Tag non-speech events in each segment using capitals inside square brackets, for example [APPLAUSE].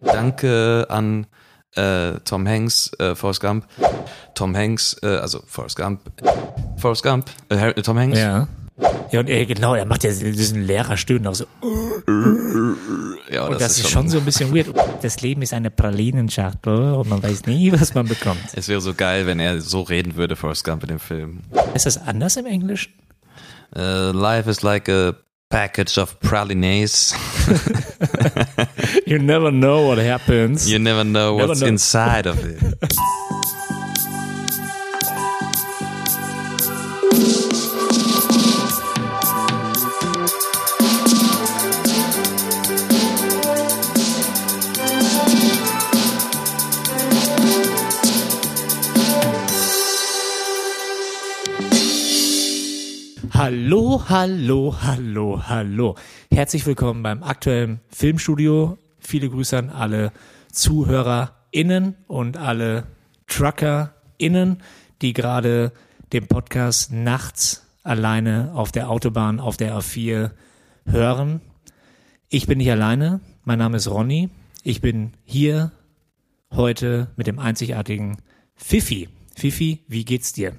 Danke an äh, Tom Hanks, äh, Forrest Gump. Tom Hanks, äh, also Forrest Gump. Forrest Gump, äh, Harry- Tom Hanks. Ja. Ja, und er, genau, er macht ja diesen Lehrerstöhnen auch so. Ja, Und das, ist schon so ein bisschen weird. Das Leben ist eine Pralinenschachtel und man weiß nie, was man bekommt. Es wäre so geil, wenn er so reden würde, Forrest Gump in dem Film. Ist das anders im Englischen? Uh, life is like a package of pralines. [LAUGHS] You never know what happens. You never know Never what's know. inside of it. [LAUGHS] Hallo, hallo, hallo, hallo. Herzlich willkommen beim aktuellen Filmstudio. Viele Grüße an alle ZuhörerInnen und alle TruckerInnen, die gerade den Podcast nachts alleine auf der Autobahn auf der A4 hören. Ich bin nicht alleine. Mein Name ist Ronny. Ich bin hier heute mit dem einzigartigen Fifi. Fifi, wie geht's dir?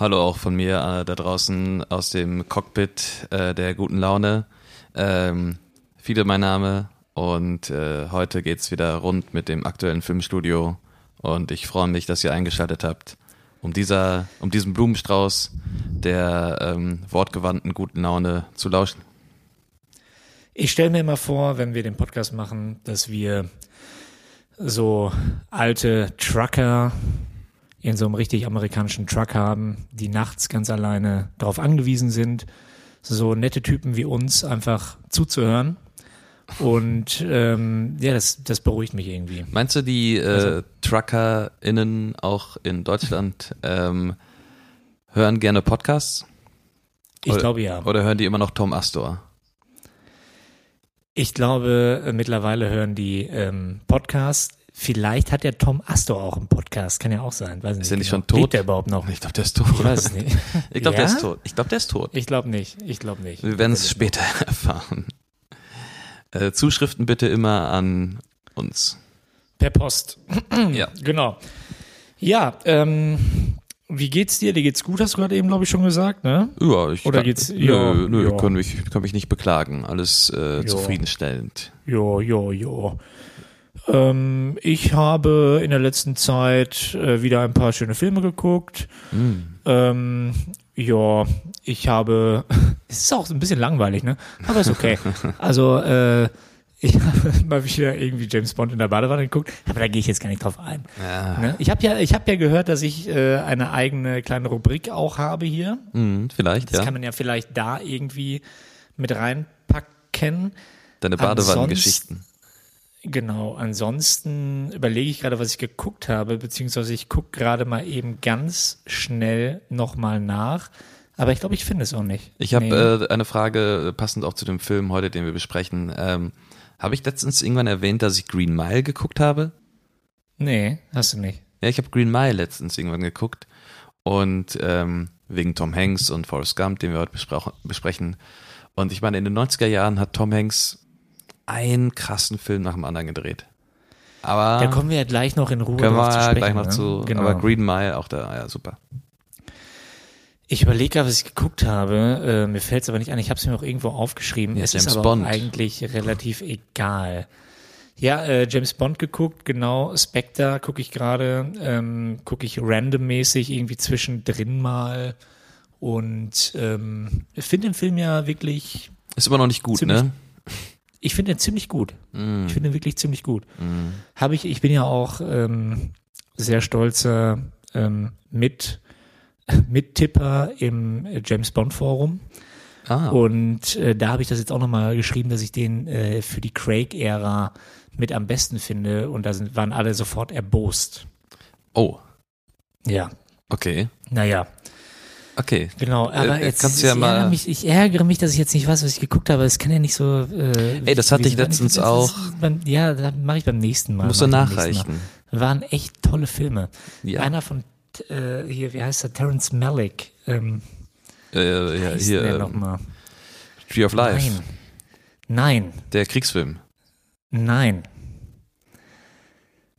Hallo auch von mir äh, da draußen aus dem Cockpit äh, der guten Laune. Ähm, Fiede mein Name und äh, heute geht's wieder rund mit dem aktuellen Filmstudio und ich freue mich, dass ihr eingeschaltet habt, um dieser, um diesem Blumenstrauß der ähm, wortgewandten guten Laune zu lauschen. Ich stelle mir immer vor, wenn wir den Podcast machen, dass wir so alte Trucker in so einem richtig amerikanischen Truck haben, die nachts ganz alleine darauf angewiesen sind, so nette Typen wie uns einfach zuzuhören. Und ähm, ja, das, das beruhigt mich irgendwie. Meinst du, die äh, Also- TruckerInnen auch in Deutschland ähm, hören gerne Podcasts? Ich Oder- glaube ja. Oder hören die immer noch Tom Astor? Ich glaube, äh, mittlerweile hören die ähm, Podcasts. Vielleicht hat der Tom Astor auch einen Podcast, kann ja auch sein. Weiß Ist er nicht genau. schon tot? Lebt der überhaupt noch? Ich glaube, der ist tot. Ich weiß es nicht. [LAUGHS] Ich glaube, Ja? der ist tot. Ich glaube, der ist tot. Ich glaube nicht. Ich glaube nicht. Wir werden es später erfahren. Äh, Zuschriften bitte immer an uns. Per Post. [CLEARS THROAT] Ja. Genau. Ja, ähm, wie geht's dir? Dir geht's gut, hast du gerade eben, glaube ich, schon gesagt, ne? Ja, ich Oder kann, geht's- Nö, ja, nö, ja. Ich kann mich, kann mich nicht beklagen. Alles äh, zufriedenstellend. Jo, jo, jo. Ähm, ich habe in der letzten Zeit äh, wieder ein paar schöne Filme geguckt. Ähm, ja, ich habe, [LAUGHS] es ist auch ein bisschen langweilig, ne? Aber ist okay. [LAUGHS] Also, äh, ich [LAUGHS] habe mal wieder irgendwie James Bond in der Badewanne geguckt, aber da gehe ich jetzt gar nicht drauf ein. Ja. Ne? Ich habe ja, ich habe ja gehört, dass ich äh, eine eigene kleine Rubrik auch habe hier. Hm, vielleicht, Das ja. kann man ja vielleicht da irgendwie mit reinpacken. Deine Badewannengeschichten. Genau, ansonsten überlege ich gerade, was ich geguckt habe, beziehungsweise ich gucke gerade mal eben ganz schnell nochmal nach. Aber ich glaube, ich finde es auch nicht. Ich habe Nee. äh, eine Frage, äh, passend auch zu dem Film heute, den wir besprechen. Ähm, habe ich letztens irgendwann erwähnt, dass ich Green Mile geguckt habe? nee, hast du nicht. Ja, ich habe Green Mile letztens irgendwann geguckt. Und ähm, wegen Tom Hanks und Forrest Gump, den wir heute besprechen. Und ich meine, in den 90er Jahren hat Tom Hanks einen krassen Film nach dem anderen gedreht. Aber Da kommen wir ja gleich noch in Ruhe können wir zu sprechen. gleich noch ne? zu. Genau. Aber Green Mile auch da, ja, super. Ich überlege gerade, was ich geguckt habe. Äh, mir fällt es aber nicht an. Ich habe es mir auch irgendwo aufgeschrieben. Ja, es James ist aber Bond. Eigentlich relativ egal. Ja, äh, James Bond geguckt, genau. Spectre gucke ich gerade. Ähm, gucke ich randommäßig irgendwie zwischendrin mal. Und ähm, ich finde den Film ja wirklich, Ist immer noch nicht gut, ne? Ich finde den ziemlich gut. Mm. Ich finde den wirklich ziemlich gut. Habe ich, ich bin ja auch ähm, sehr stolzer ähm, mit [LAUGHS] Mittipper im James Bond Forum. Ah, Und äh, da habe ich das jetzt auch nochmal geschrieben, dass ich den äh, für die Craig-Ära mit am besten finde. Und da sind, waren alle sofort erbost. oh, Ja, okay. naja, Okay. genau. Aber Äh, jetzt, kannst du ja ich, mal- ärgere mich, ich ärgere mich, dass ich jetzt nicht weiß, was ich geguckt habe. Es kann ja nicht so. Äh, Ey, das hatte ich letztens das auch. Beim, ja, das mache ich beim nächsten Mal. Musst du ich nachreichen. Mal. Waren echt tolle Filme. Ja. Einer von äh, hier, wie heißt der? Terrence Malick. Ähm, Äh, ja, hier, der äh, nochmal? Tree of Life. Nein. Nein. Der Kriegsfilm. Nein.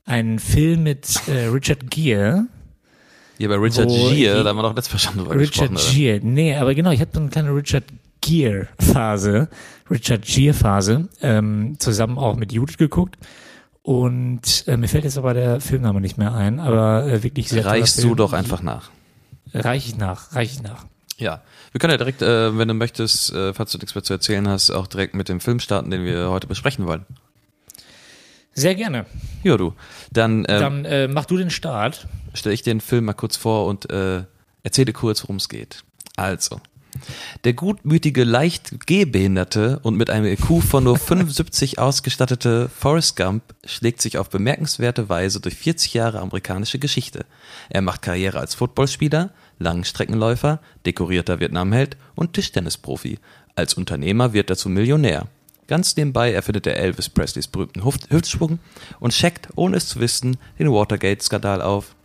einen Film mit äh, Richard Gere. Ja, bei Richard Gere, da haben wir doch letztes Mal schon drüber Richard gesprochen. oder? Gere. Nee, aber genau, ich habe so eine kleine Richard Gere-Phase, Richard Gere-Phase, ähm, zusammen auch mit Judith geguckt. Und äh, mir fällt jetzt aber der Filmname nicht mehr ein, aber äh, wirklich sehr Reichst du doch einfach nach. Reich ich nach, reich ich nach. Ja, wir können ja direkt, äh, wenn du möchtest, äh, falls du nichts mehr zu erzählen hast, auch direkt mit dem Film starten, den wir heute besprechen wollen. Sehr gerne. Ja, du. Dann, ähm, Dann äh, mach du den Start. Stelle ich den Film mal kurz vor und äh, erzähle kurz, worum es geht. Also, der gutmütige, leicht gehbehinderte und mit einem IQ von nur [LAUGHS] 75 ausgestattete Forrest Gump schlägt sich auf bemerkenswerte Weise durch 40 Jahre amerikanische Geschichte. Er macht Karriere als Footballspieler, Langstreckenläufer, dekorierter Vietnamheld und Tischtennisprofi. Als Unternehmer wird er zum Millionär. Ganz nebenbei erfindet er Elvis Presleys berühmten Hüft Hüftschwung und checkt, ohne es zu wissen, den Watergate-Skandal auf.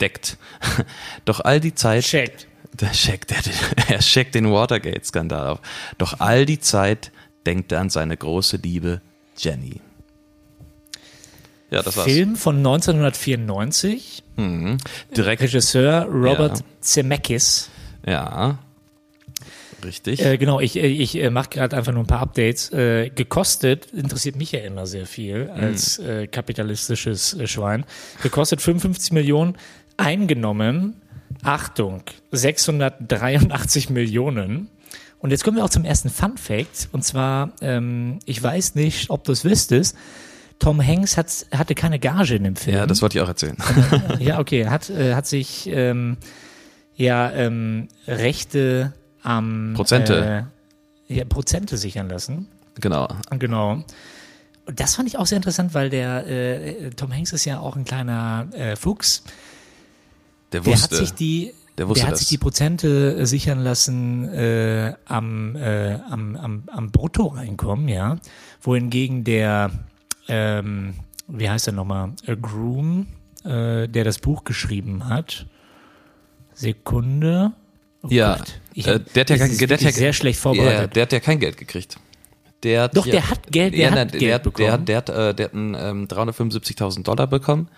Deckt. [LAUGHS] Doch all die Zeit. Checkt. Der checkt, der, er checkt den Watergate-Skandal auf. Doch all die Zeit denkt er an seine große Liebe Jenny. Ja, das war's. Film von 1994. Mhm. Direkt. Regisseur Robert Ja. Zemeckis. Ja. Richtig. Äh, genau, ich, äh, ich äh, mache gerade einfach nur ein paar Updates. Äh, gekostet, interessiert mich ja immer sehr viel als äh, kapitalistisches Schwein. Gekostet 55 Millionen, eingenommen, Achtung, 683 Millionen. Und jetzt kommen wir auch zum ersten Fun Fact. Und zwar, ähm, ich weiß nicht, ob du es wüsstest, Tom Hanks hat, hatte keine Gage in dem Film. ja, das wollte ich auch erzählen. [LAUGHS] Ja, okay, hat, äh, hat sich ähm, ja ähm, Rechte am Prozente. Äh, ja, Prozente sichern lassen. genau. Genau. Und das fand ich auch sehr interessant, weil der äh, Tom Hanks ist ja auch ein kleiner äh, Fuchs. Der Der wusste. hat sich die, der wusste hat das. sich die Prozente äh, sichern lassen äh, am, äh, am, am, am Bruttoeinkommen, ja. Wohingegen der, ähm, wie heißt er nochmal, A Groom, äh, der das Buch geschrieben hat. Sekunde. Oh Ja, Gott. Ich, äh, der hat ja kein- der hat ja- sehr schlecht vorbereitet. der hat ja kein Geld gekriegt. Der hat Doch, ja, der hat Geld- der ja, hat nein, Geld der, hat- bekommen. Der hat, der hat, äh, der hat einen, ähm, 375.000 Dollar bekommen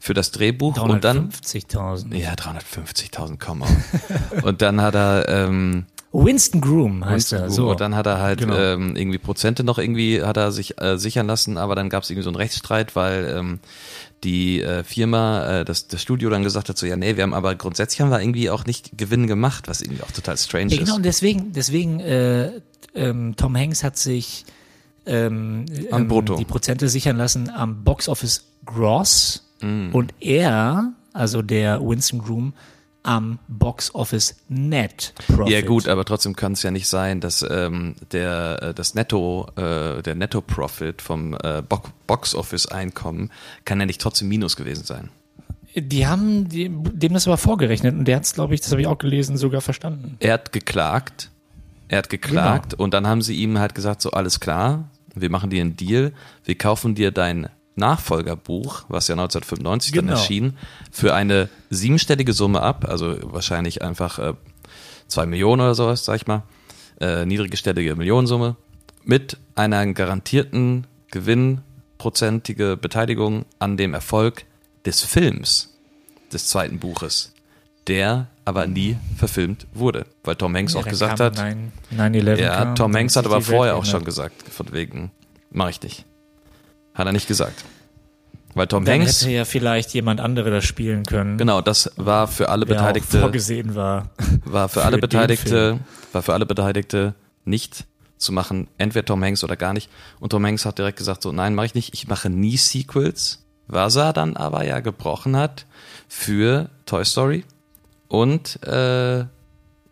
für das Drehbuch und dann 350.000. ja 350.000 komm mal. [LAUGHS] und dann hat er ähm, Winston Groom heißt er. So. und dann hat er halt Genau. ähm, irgendwie Prozente noch irgendwie hat er sich äh, sichern lassen, aber dann gab es irgendwie so einen Rechtsstreit, weil ähm, die äh, Firma, äh, das, das Studio dann gesagt hat so, ja nee, wir haben aber grundsätzlich haben wir irgendwie auch nicht Gewinn gemacht, was irgendwie auch total strange Ja, genau, und ist. deswegen, deswegen äh, ähm, Tom Hanks hat sich ähm, Am ähm, Brutto. die Prozente sichern lassen am Box Office Gross Mm. und er, also der Winston Groom, am Box Office Net Profit. Ja gut, aber trotzdem kann es ja nicht sein, dass ähm, der äh, das Netto äh, der Netto Profit vom äh, Bo Box Office Einkommen kann ja nicht trotzdem Minus gewesen sein. Die haben die, dem das aber vorgerechnet und der hat es, glaube ich, das habe ich auch gelesen, sogar verstanden. Er hat geklagt, er hat geklagt und dann haben sie ihm halt gesagt so alles klar, wir machen dir einen Deal, wir kaufen dir dein Nachfolgerbuch, was ja 1995 dann Genau. erschien, für eine siebenstellige Summe ab, also wahrscheinlich einfach äh, zwei Millionen oder sowas, sag ich mal, äh, niedriggestellige Millionensumme, mit einer garantierten gewinnprozentige Beteiligung an dem Erfolg des Films des zweiten Buches, der aber nie verfilmt wurde, weil Tom Hanks Ja, auch dann gesagt hat, 9 9/11 ja, Tom dann Hanks hat aber Welt vorher auch schon gesagt, von wegen, mach ich nicht. Hat er nicht gesagt. Weil Tom Dann Hanks, hätte ja vielleicht jemand andere das spielen können. genau, das war für alle Beteiligte, vorgesehen war. [LAUGHS] war für für alle Beteiligte, war für alle Beteiligte nicht zu machen, entweder Tom Hanks oder gar nicht. Und Tom Hanks hat direkt gesagt so, nein, mache ich nicht, ich mache nie Sequels, was er dann aber ja gebrochen hat für Toy Story und äh,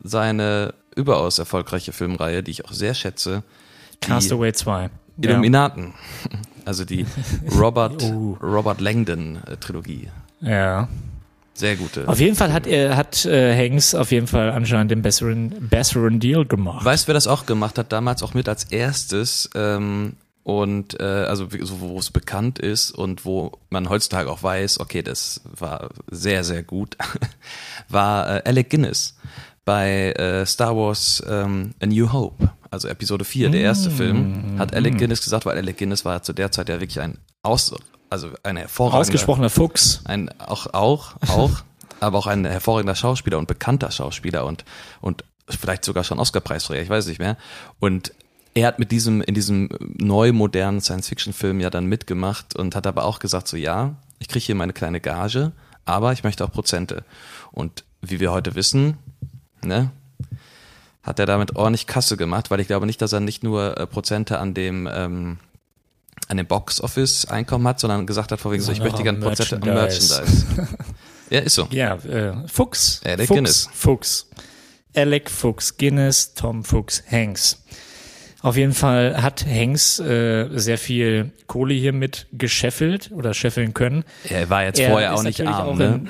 seine überaus erfolgreiche Filmreihe, die ich auch sehr schätze, Castaway 2. Illuminaten. [LAUGHS] Also die [LAUGHS] Robert, Oh. Robert Langdon äh, Trilogie. Ja. Sehr gute. Auf jeden Fall hat er hat äh, Hanks auf jeden Fall anscheinend den besseren besseren Deal gemacht. Weißt du, wer das auch gemacht hat? Damals auch mit als erstes. Ähm, und äh, also so, wo es bekannt ist und wo man heutzutage auch weiß, okay, das war sehr, sehr gut, [LAUGHS] war äh, Alec Guinness bei äh, Star Wars ähm, A New Hope, also Episode 4, der erste Film, hat Alec Guinness gesagt, weil Alec Guinness war zu der Zeit ja wirklich ein aus, also ein hervorragender, Ausgesprochener Fuchs. ein auch auch auch, [LAUGHS] aber auch ein hervorragender Schauspieler und bekannter Schauspieler und und vielleicht sogar schon Oscar-Preisträger, ich weiß nicht mehr. Und er hat mit diesem in diesem neu modernen Science-Fiction-Film ja dann mitgemacht und hat aber auch gesagt so ja, ich kriege hier meine kleine Gage, aber ich möchte auch Prozente. Und wie wir heute wissen, ne, hat er damit ordentlich Kasse gemacht, weil ich glaube nicht, dass er nicht nur äh, Prozente an dem ähm, an dem Box Office Einkommen hat, sondern gesagt hat, vorwiegend so, ich möchte gerne Prozente am Merchandise. Merchandise. ja, ist so. Ja, äh, Fuchs. Alec Fuchs, Guinness. Fuchs. Alec Fuchs Guinness, Tom Fuchs Hanks. Auf jeden Fall hat Hanks äh, sehr viel Kohle hier mit gescheffelt oder scheffeln können. Er war jetzt Er vorher auch nicht arm, auch ne?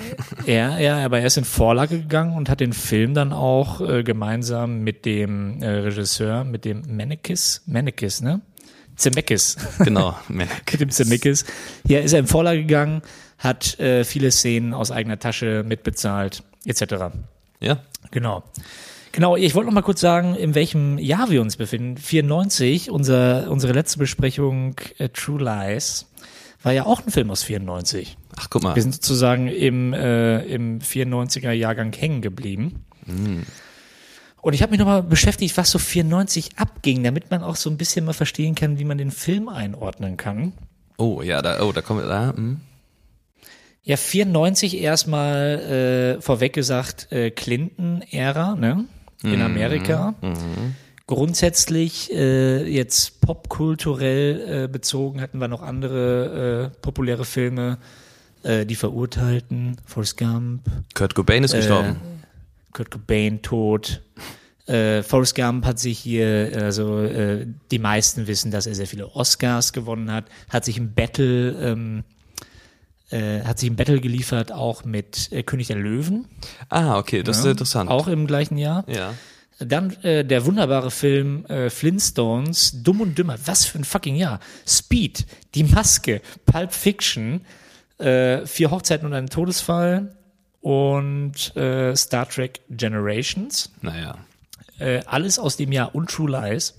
In, [LAUGHS] ja, ja, aber er ist in Vorlage gegangen und hat den Film dann auch äh, gemeinsam mit dem äh, Regisseur, mit dem Menekis, Menekis, ne? Zemeckis. Genau. [LAUGHS] mit dem Zemeckis. Ja, ist er in Vorlage gegangen, hat äh, viele Szenen aus eigener Tasche mitbezahlt, etc. Ja. Genau. Genau, ich wollte noch mal kurz sagen, in welchem Jahr wir uns befinden. 94, unser, unsere letzte Besprechung äh, True Lies war ja auch ein Film aus 94. Ach, guck mal. Wir sind sozusagen im, äh, im 94er Jahrgang hängen geblieben. Und ich habe mich nochmal beschäftigt, was so 94 abging, damit man auch so ein bisschen mal verstehen kann, wie man den Film einordnen kann. Oh, ja, da, oh, da kommen wir, da, hm. Ja, 94 erstmal äh, vorweg gesagt äh, Clinton-Ära, ne? In Amerika. Grundsätzlich äh, jetzt popkulturell äh, bezogen hatten wir noch andere äh, populäre Filme, äh, die Verurteilten, Forrest Gump, Kurt Cobain ist gestorben. Kurt Cobain tot. Äh, Forrest Gump hat sich hier, also äh, die meisten wissen, dass er sehr viele Oscars gewonnen hat, hat sich im Battle, ähm, äh, hat sich im Battle geliefert, auch mit äh, König der Löwen. Ah, okay, das ist Ja, interessant. Auch im gleichen Jahr. Ja. Dann äh, der wunderbare Film äh, Flintstones, Dumm und Dümmer, was für ein fucking Jahr. Speed, Die Maske, Pulp Fiction, äh, Vier Hochzeiten und ein Todesfall und äh, Star Trek Generations. Naja. Äh, alles aus dem Jahr und True Lies.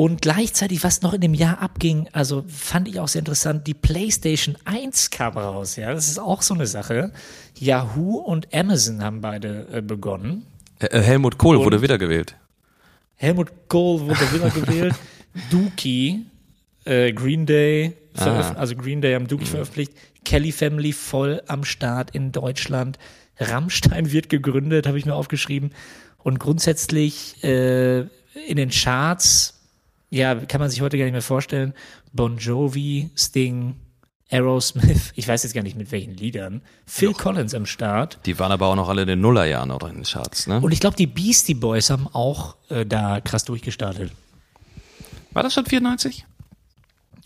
Und gleichzeitig, was noch in dem Jahr abging, also fand ich auch sehr interessant, die PlayStation 1 kam raus, ja, das ist auch so eine Sache. Yahoo und Amazon haben beide äh, begonnen. Äh, Helmut Kohl Und- wurde wiedergewählt. Helmut Kohl wurde [LAUGHS] wieder gewählt. Dookie, äh, Green Day, veröf- also Green Day haben Dookie veröffentlicht. Kelly Family voll am Start in Deutschland. Rammstein wird gegründet, habe ich mir aufgeschrieben. Und grundsätzlich äh, in den Charts, ja, kann man sich heute gar nicht mehr vorstellen. Bon Jovi, Sting, Aerosmith, [LAUGHS] ich weiß jetzt gar nicht mit welchen Liedern. Phil Collins am Start. Die waren aber auch noch alle in den Nullerjahren oder in den Charts, ne? Und ich glaube, die Beastie Boys haben auch äh, da krass durchgestartet. War das schon 94?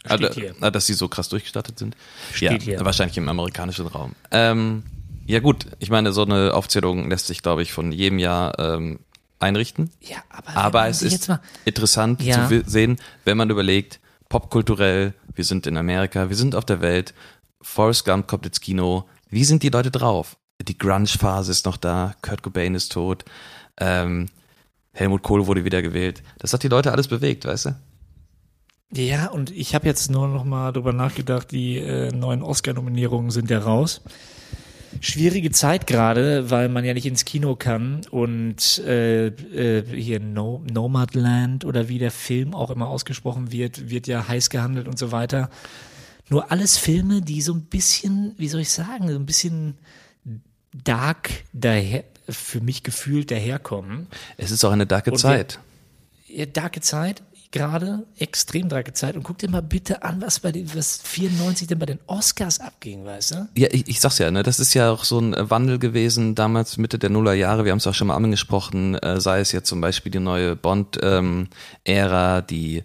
Steht ah, hier. ah, dass sie so krass durchgestattet sind? Steht ja, hier. wahrscheinlich im amerikanischen Raum. Ähm, ja gut, ich meine, so eine Aufzählung lässt sich, glaube ich, von jedem Jahr ähm, einrichten. Ja, aber, Aber es ist mal, interessant Ja. zu sehen, wenn man überlegt, popkulturell, wir sind in Amerika, wir sind auf der Welt, Forrest Gump kommt ins Kino, wie sind die Leute drauf? Die Grunge-Phase ist noch da, Kurt Cobain ist tot, ähm, Helmut Kohl wurde wieder gewählt. Das hat die Leute alles bewegt, weißt du? ja, und ich habe jetzt nur noch mal drüber nachgedacht, die äh, neuen Oscar-Nominierungen sind ja raus. Schwierige Zeit gerade, weil man ja nicht ins Kino kann und äh, äh, hier no Nomadland oder wie der Film auch immer ausgesprochen wird, wird ja heiß gehandelt und so weiter. Nur alles Filme, die so ein bisschen, wie soll ich sagen, so ein bisschen dark daher, für mich gefühlt daherkommen. Es ist auch eine darke Und Zeit. ja, darke Zeit, gerade extrem Zeit. Und guck dir mal bitte an, was bei den, was 94 denn bei den Oscars abging, weißt du? Ja, ich, ich sag's ja, ne, das ist ja auch so ein äh, Wandel gewesen, damals Mitte der Nullerjahre, wir haben es auch schon mal angesprochen, äh, sei es jetzt zum Beispiel die neue Bond-Ära, die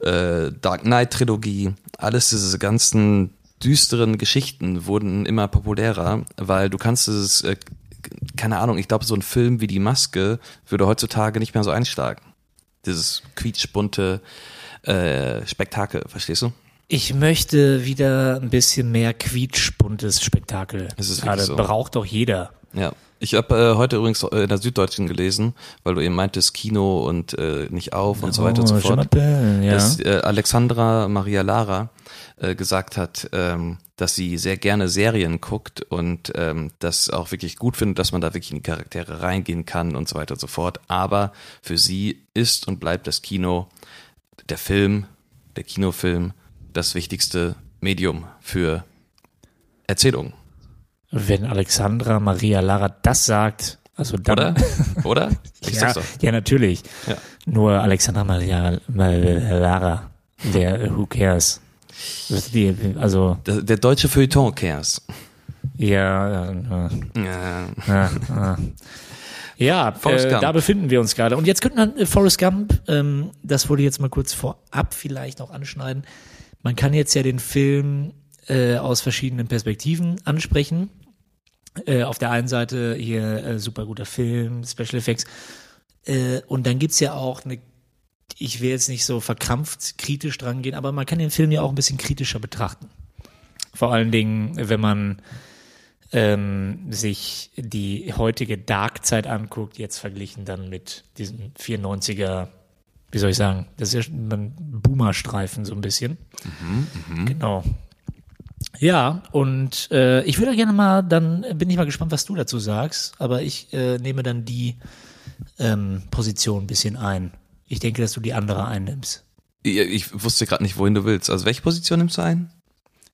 äh, Dark Knight-Trilogie, alles diese ganzen düsteren Geschichten wurden immer populärer, weil du kannst es, äh, keine Ahnung, ich glaube, so ein Film wie Die Maske würde heutzutage nicht mehr so einschlagen. Dieses quietschbunte äh, Spektakel, verstehst du? Ich möchte wieder ein bisschen mehr quietschbuntes Spektakel. Es ist Gerade so. braucht doch jeder. Ja. Ich habe äh, heute übrigens in der Süddeutschen gelesen, weil du eben meintest Kino und äh, nicht auf und so weiter und so Oh, fort. Jean-Martin, ja. dass äh, Alexandra Maria Lara äh, gesagt hat, ähm, dass sie sehr gerne Serien guckt und ähm, das auch wirklich gut findet, dass man da wirklich in die Charaktere reingehen kann und so weiter und so fort. Aber für sie ist und bleibt das Kino, der Film, der Kinofilm, das wichtigste Medium für Erzählungen. Wenn Alexandra Maria Lara das sagt, also dann. Oder? Oder? [LAUGHS] Ich ja, ja, natürlich. Ja. Nur Alexandra Maria, Maria Lara, der äh, Who Cares. Die, also, Der, der deutsche Feuilleton cares. ja, äh, Ja. Ja, ja. ja Forrest äh, Gump. da befinden wir uns gerade. Und jetzt könnte man äh, Forrest Gump, ähm, das wollte ich jetzt mal kurz vorab vielleicht noch anschneiden. Man kann jetzt ja den Film äh, aus verschiedenen Perspektiven ansprechen. Äh, auf der einen Seite hier äh, super guter Film, Special Effects. Äh, und dann gibt's ja auch eine, ich will jetzt nicht so verkrampft kritisch dran gehen, aber man kann den Film ja auch ein bisschen kritischer betrachten. Vor allen Dingen, wenn man ähm, sich die heutige Dark-Zeit anguckt, jetzt verglichen dann mit diesem 94er, wie soll ich sagen, das ist ja ein Boomer-Streifen so ein bisschen. Genau. Ja, und äh, ich würde gerne mal, dann bin ich mal gespannt, was du dazu sagst, aber ich äh, nehme dann die ähm, Position ein bisschen ein. Ich denke, dass du die andere einnimmst. Ich, ich wusste gerade nicht, wohin du willst. Also welche Position nimmst du ein?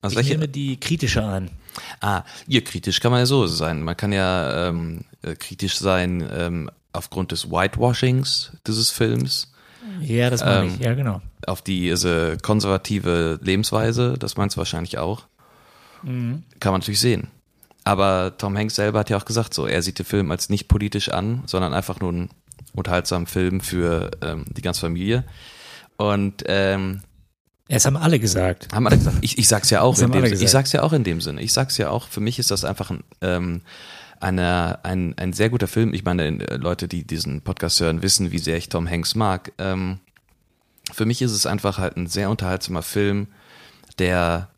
Also Ich welche? nehme die kritische ein. Ah, hier kritisch kann man ja so sein. Man kann ja ähm, äh, kritisch sein ähm, aufgrund des Whitewashings dieses Films, Ja, das meine Ähm, ich. Ja, genau. auf diese konservative Lebensweise, das meinst du wahrscheinlich auch. Mhm. Kann man natürlich sehen. Aber Tom Hanks selber hat ja auch gesagt, so er sieht den Film als nicht politisch an, sondern einfach nur einen unterhaltsamen Film für ähm, die ganze Familie. Und ähm, Es haben alle gesagt. Haben alle gesagt. Ich, ich sag's ja auch Das in dem Sinne. Ich sag's ja auch in dem Sinne. Ich sag's ja auch, für mich ist das einfach ein, ähm, eine, ein, ein sehr guter Film. Ich meine, äh, Leute, die diesen Podcast hören, wissen, wie sehr ich Tom Hanks mag. Ähm, für mich ist es einfach halt ein sehr unterhaltsamer Film, der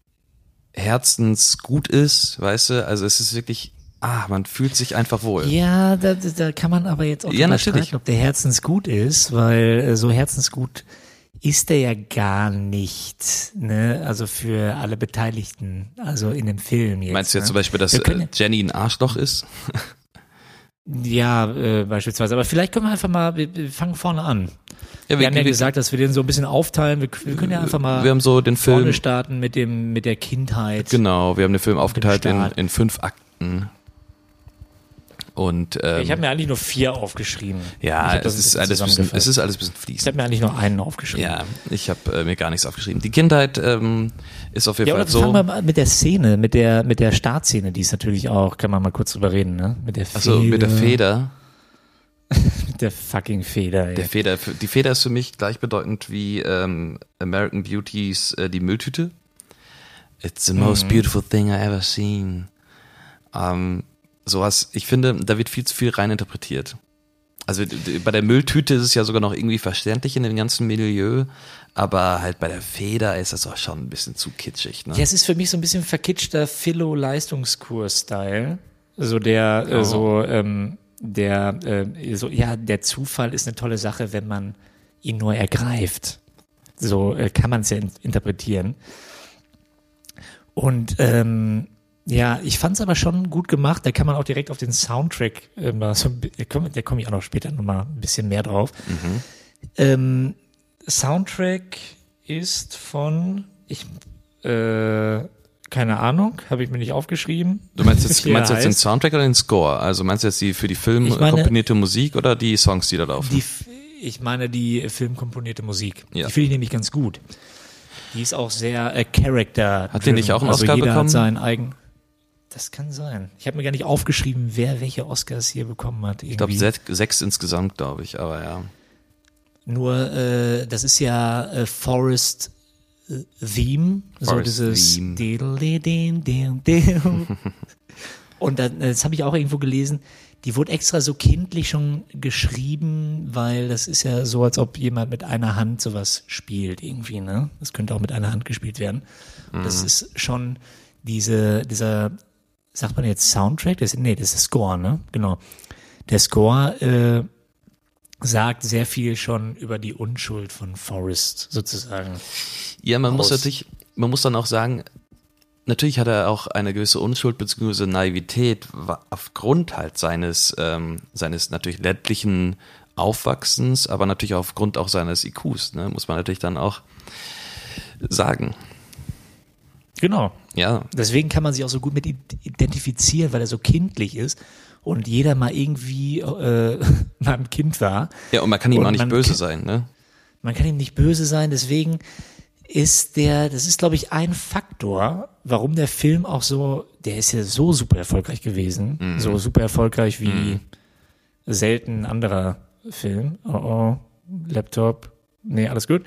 herzensgut ist, weißt du? Also es ist wirklich, ah, man fühlt sich einfach wohl. Ja, da, da kann man aber jetzt auch Ja, natürlich. ob der herzensgut ist, weil äh, so herzensgut ist er ja gar nicht, ne? Also für alle Beteiligten, also in dem Film jetzt. Meinst du jetzt ne? zum Beispiel, dass Wir können äh, Jenny ein Arschloch ist? Ja, äh, beispielsweise. Aber vielleicht können wir einfach mal, wir, wir fangen vorne an. Ja, Wir, haben ja gesagt, dass wir den so ein bisschen aufteilen. Wir, wir können ja einfach mal wir haben so den vorne Film, starten mit dem, mit der Kindheit. genau, wir haben den Film aufgeteilt in, in fünf Akten. Und ähm, Ich habe mir eigentlich nur vier aufgeschrieben. ich Ja, es ist, alles bisschen, es ist alles ein bisschen Ich fließend. habe mir eigentlich nur einen aufgeschrieben. Ja, ich habe äh, mir gar nichts aufgeschrieben. Die Kindheit ähm, ist auf jeden Ja, Fall so. fangen wir mal mit der Szene, mit der, mit der Startszene, die ist natürlich auch, kann man mal kurz drüber reden, ne? Mit der Feder. Also mit der Feder. [LAUGHS] Mit der fucking Feder, ey. Der Feder. Die Feder ist für mich gleichbedeutend wie ähm, American Beauties äh, die Mülltüte. It's the most beautiful thing I ever seen. Ähm, sowas. Ich finde, da wird viel zu viel reininterpretiert. Also d- bei der Mülltüte ist es ja sogar noch irgendwie verständlich in dem ganzen Milieu, aber halt bei der Feder ist das auch schon ein bisschen zu kitschig. Ne? Ja, es ist für mich so ein bisschen verkitschter Philo-Leistungskurs-Style. So der, äh, so, ähm, der, äh, so, ja, der Zufall ist eine tolle Sache, wenn man ihn nur ergreift. So äh, kann man es ja in interpretieren. Und ähm, ja, ich fand es aber schon gut gemacht. Da kann man auch direkt auf den Soundtrack, äh, so, da komme komm ich auch noch später nochmal ein bisschen mehr drauf. Ähm, Soundtrack ist von, ich, äh, keine Ahnung, habe ich mir nicht aufgeschrieben. Du meinst jetzt, [LAUGHS] meinst jetzt den. Soundtrack oder den Score? Also meinst du jetzt die für die Film meine- komponierte Musik oder die Songs, die da laufen? Die, ich meine die filmkomponierte Musik. Ja. Die finde ich nämlich ganz gut. Die ist auch sehr äh, Character. Hat die nicht auch einen also Oscar jeder bekommen? Hat seinen eigen. Das kann sein. Ich habe mir gar nicht aufgeschrieben, wer welche Oscars hier bekommen hat. ich glaube irgendwie. sechs, sechs insgesamt, glaube ich, aber ja. Nur, äh, das ist ja äh, Forest äh, Theme, so Forest dieses Theme. Dim, dim. Und dann, das habe ich auch irgendwo gelesen, die wurde extra so kindlich schon geschrieben, weil das ist ja so, als ob jemand mit einer Hand sowas spielt irgendwie, ne? Das könnte auch mit einer Hand gespielt werden. Und das Mhm. ist schon diese, dieser sagt man jetzt Soundtrack? Das, nee, das ist Score, ne? Genau. Der Score äh, sagt sehr viel schon über die Unschuld von Forrest sozusagen. Ja, man muss aus. natürlich, man muss dann auch sagen, natürlich hat er auch eine gewisse Unschuld bzw. Naivität aufgrund halt seines, ähm, seines natürlich ländlichen Aufwachsens, aber natürlich aufgrund auch seines IQs, ne, muss man natürlich dann auch sagen. Genau. Ja, Deswegen kann man sich auch so gut mit ihm identifizieren, weil er so kindlich ist und jeder mal irgendwie äh, [LAUGHS] mal ein Kind war. ja, und man kann ihm Und auch nicht böse kann- sein, ne? Man kann ihm nicht böse sein, deswegen ist der, das ist glaube ich ein Faktor, warum der Film auch so, der ist ja so super erfolgreich gewesen, so super erfolgreich wie selten ein anderer Film. Oh oh, Laptop, nee, alles gut.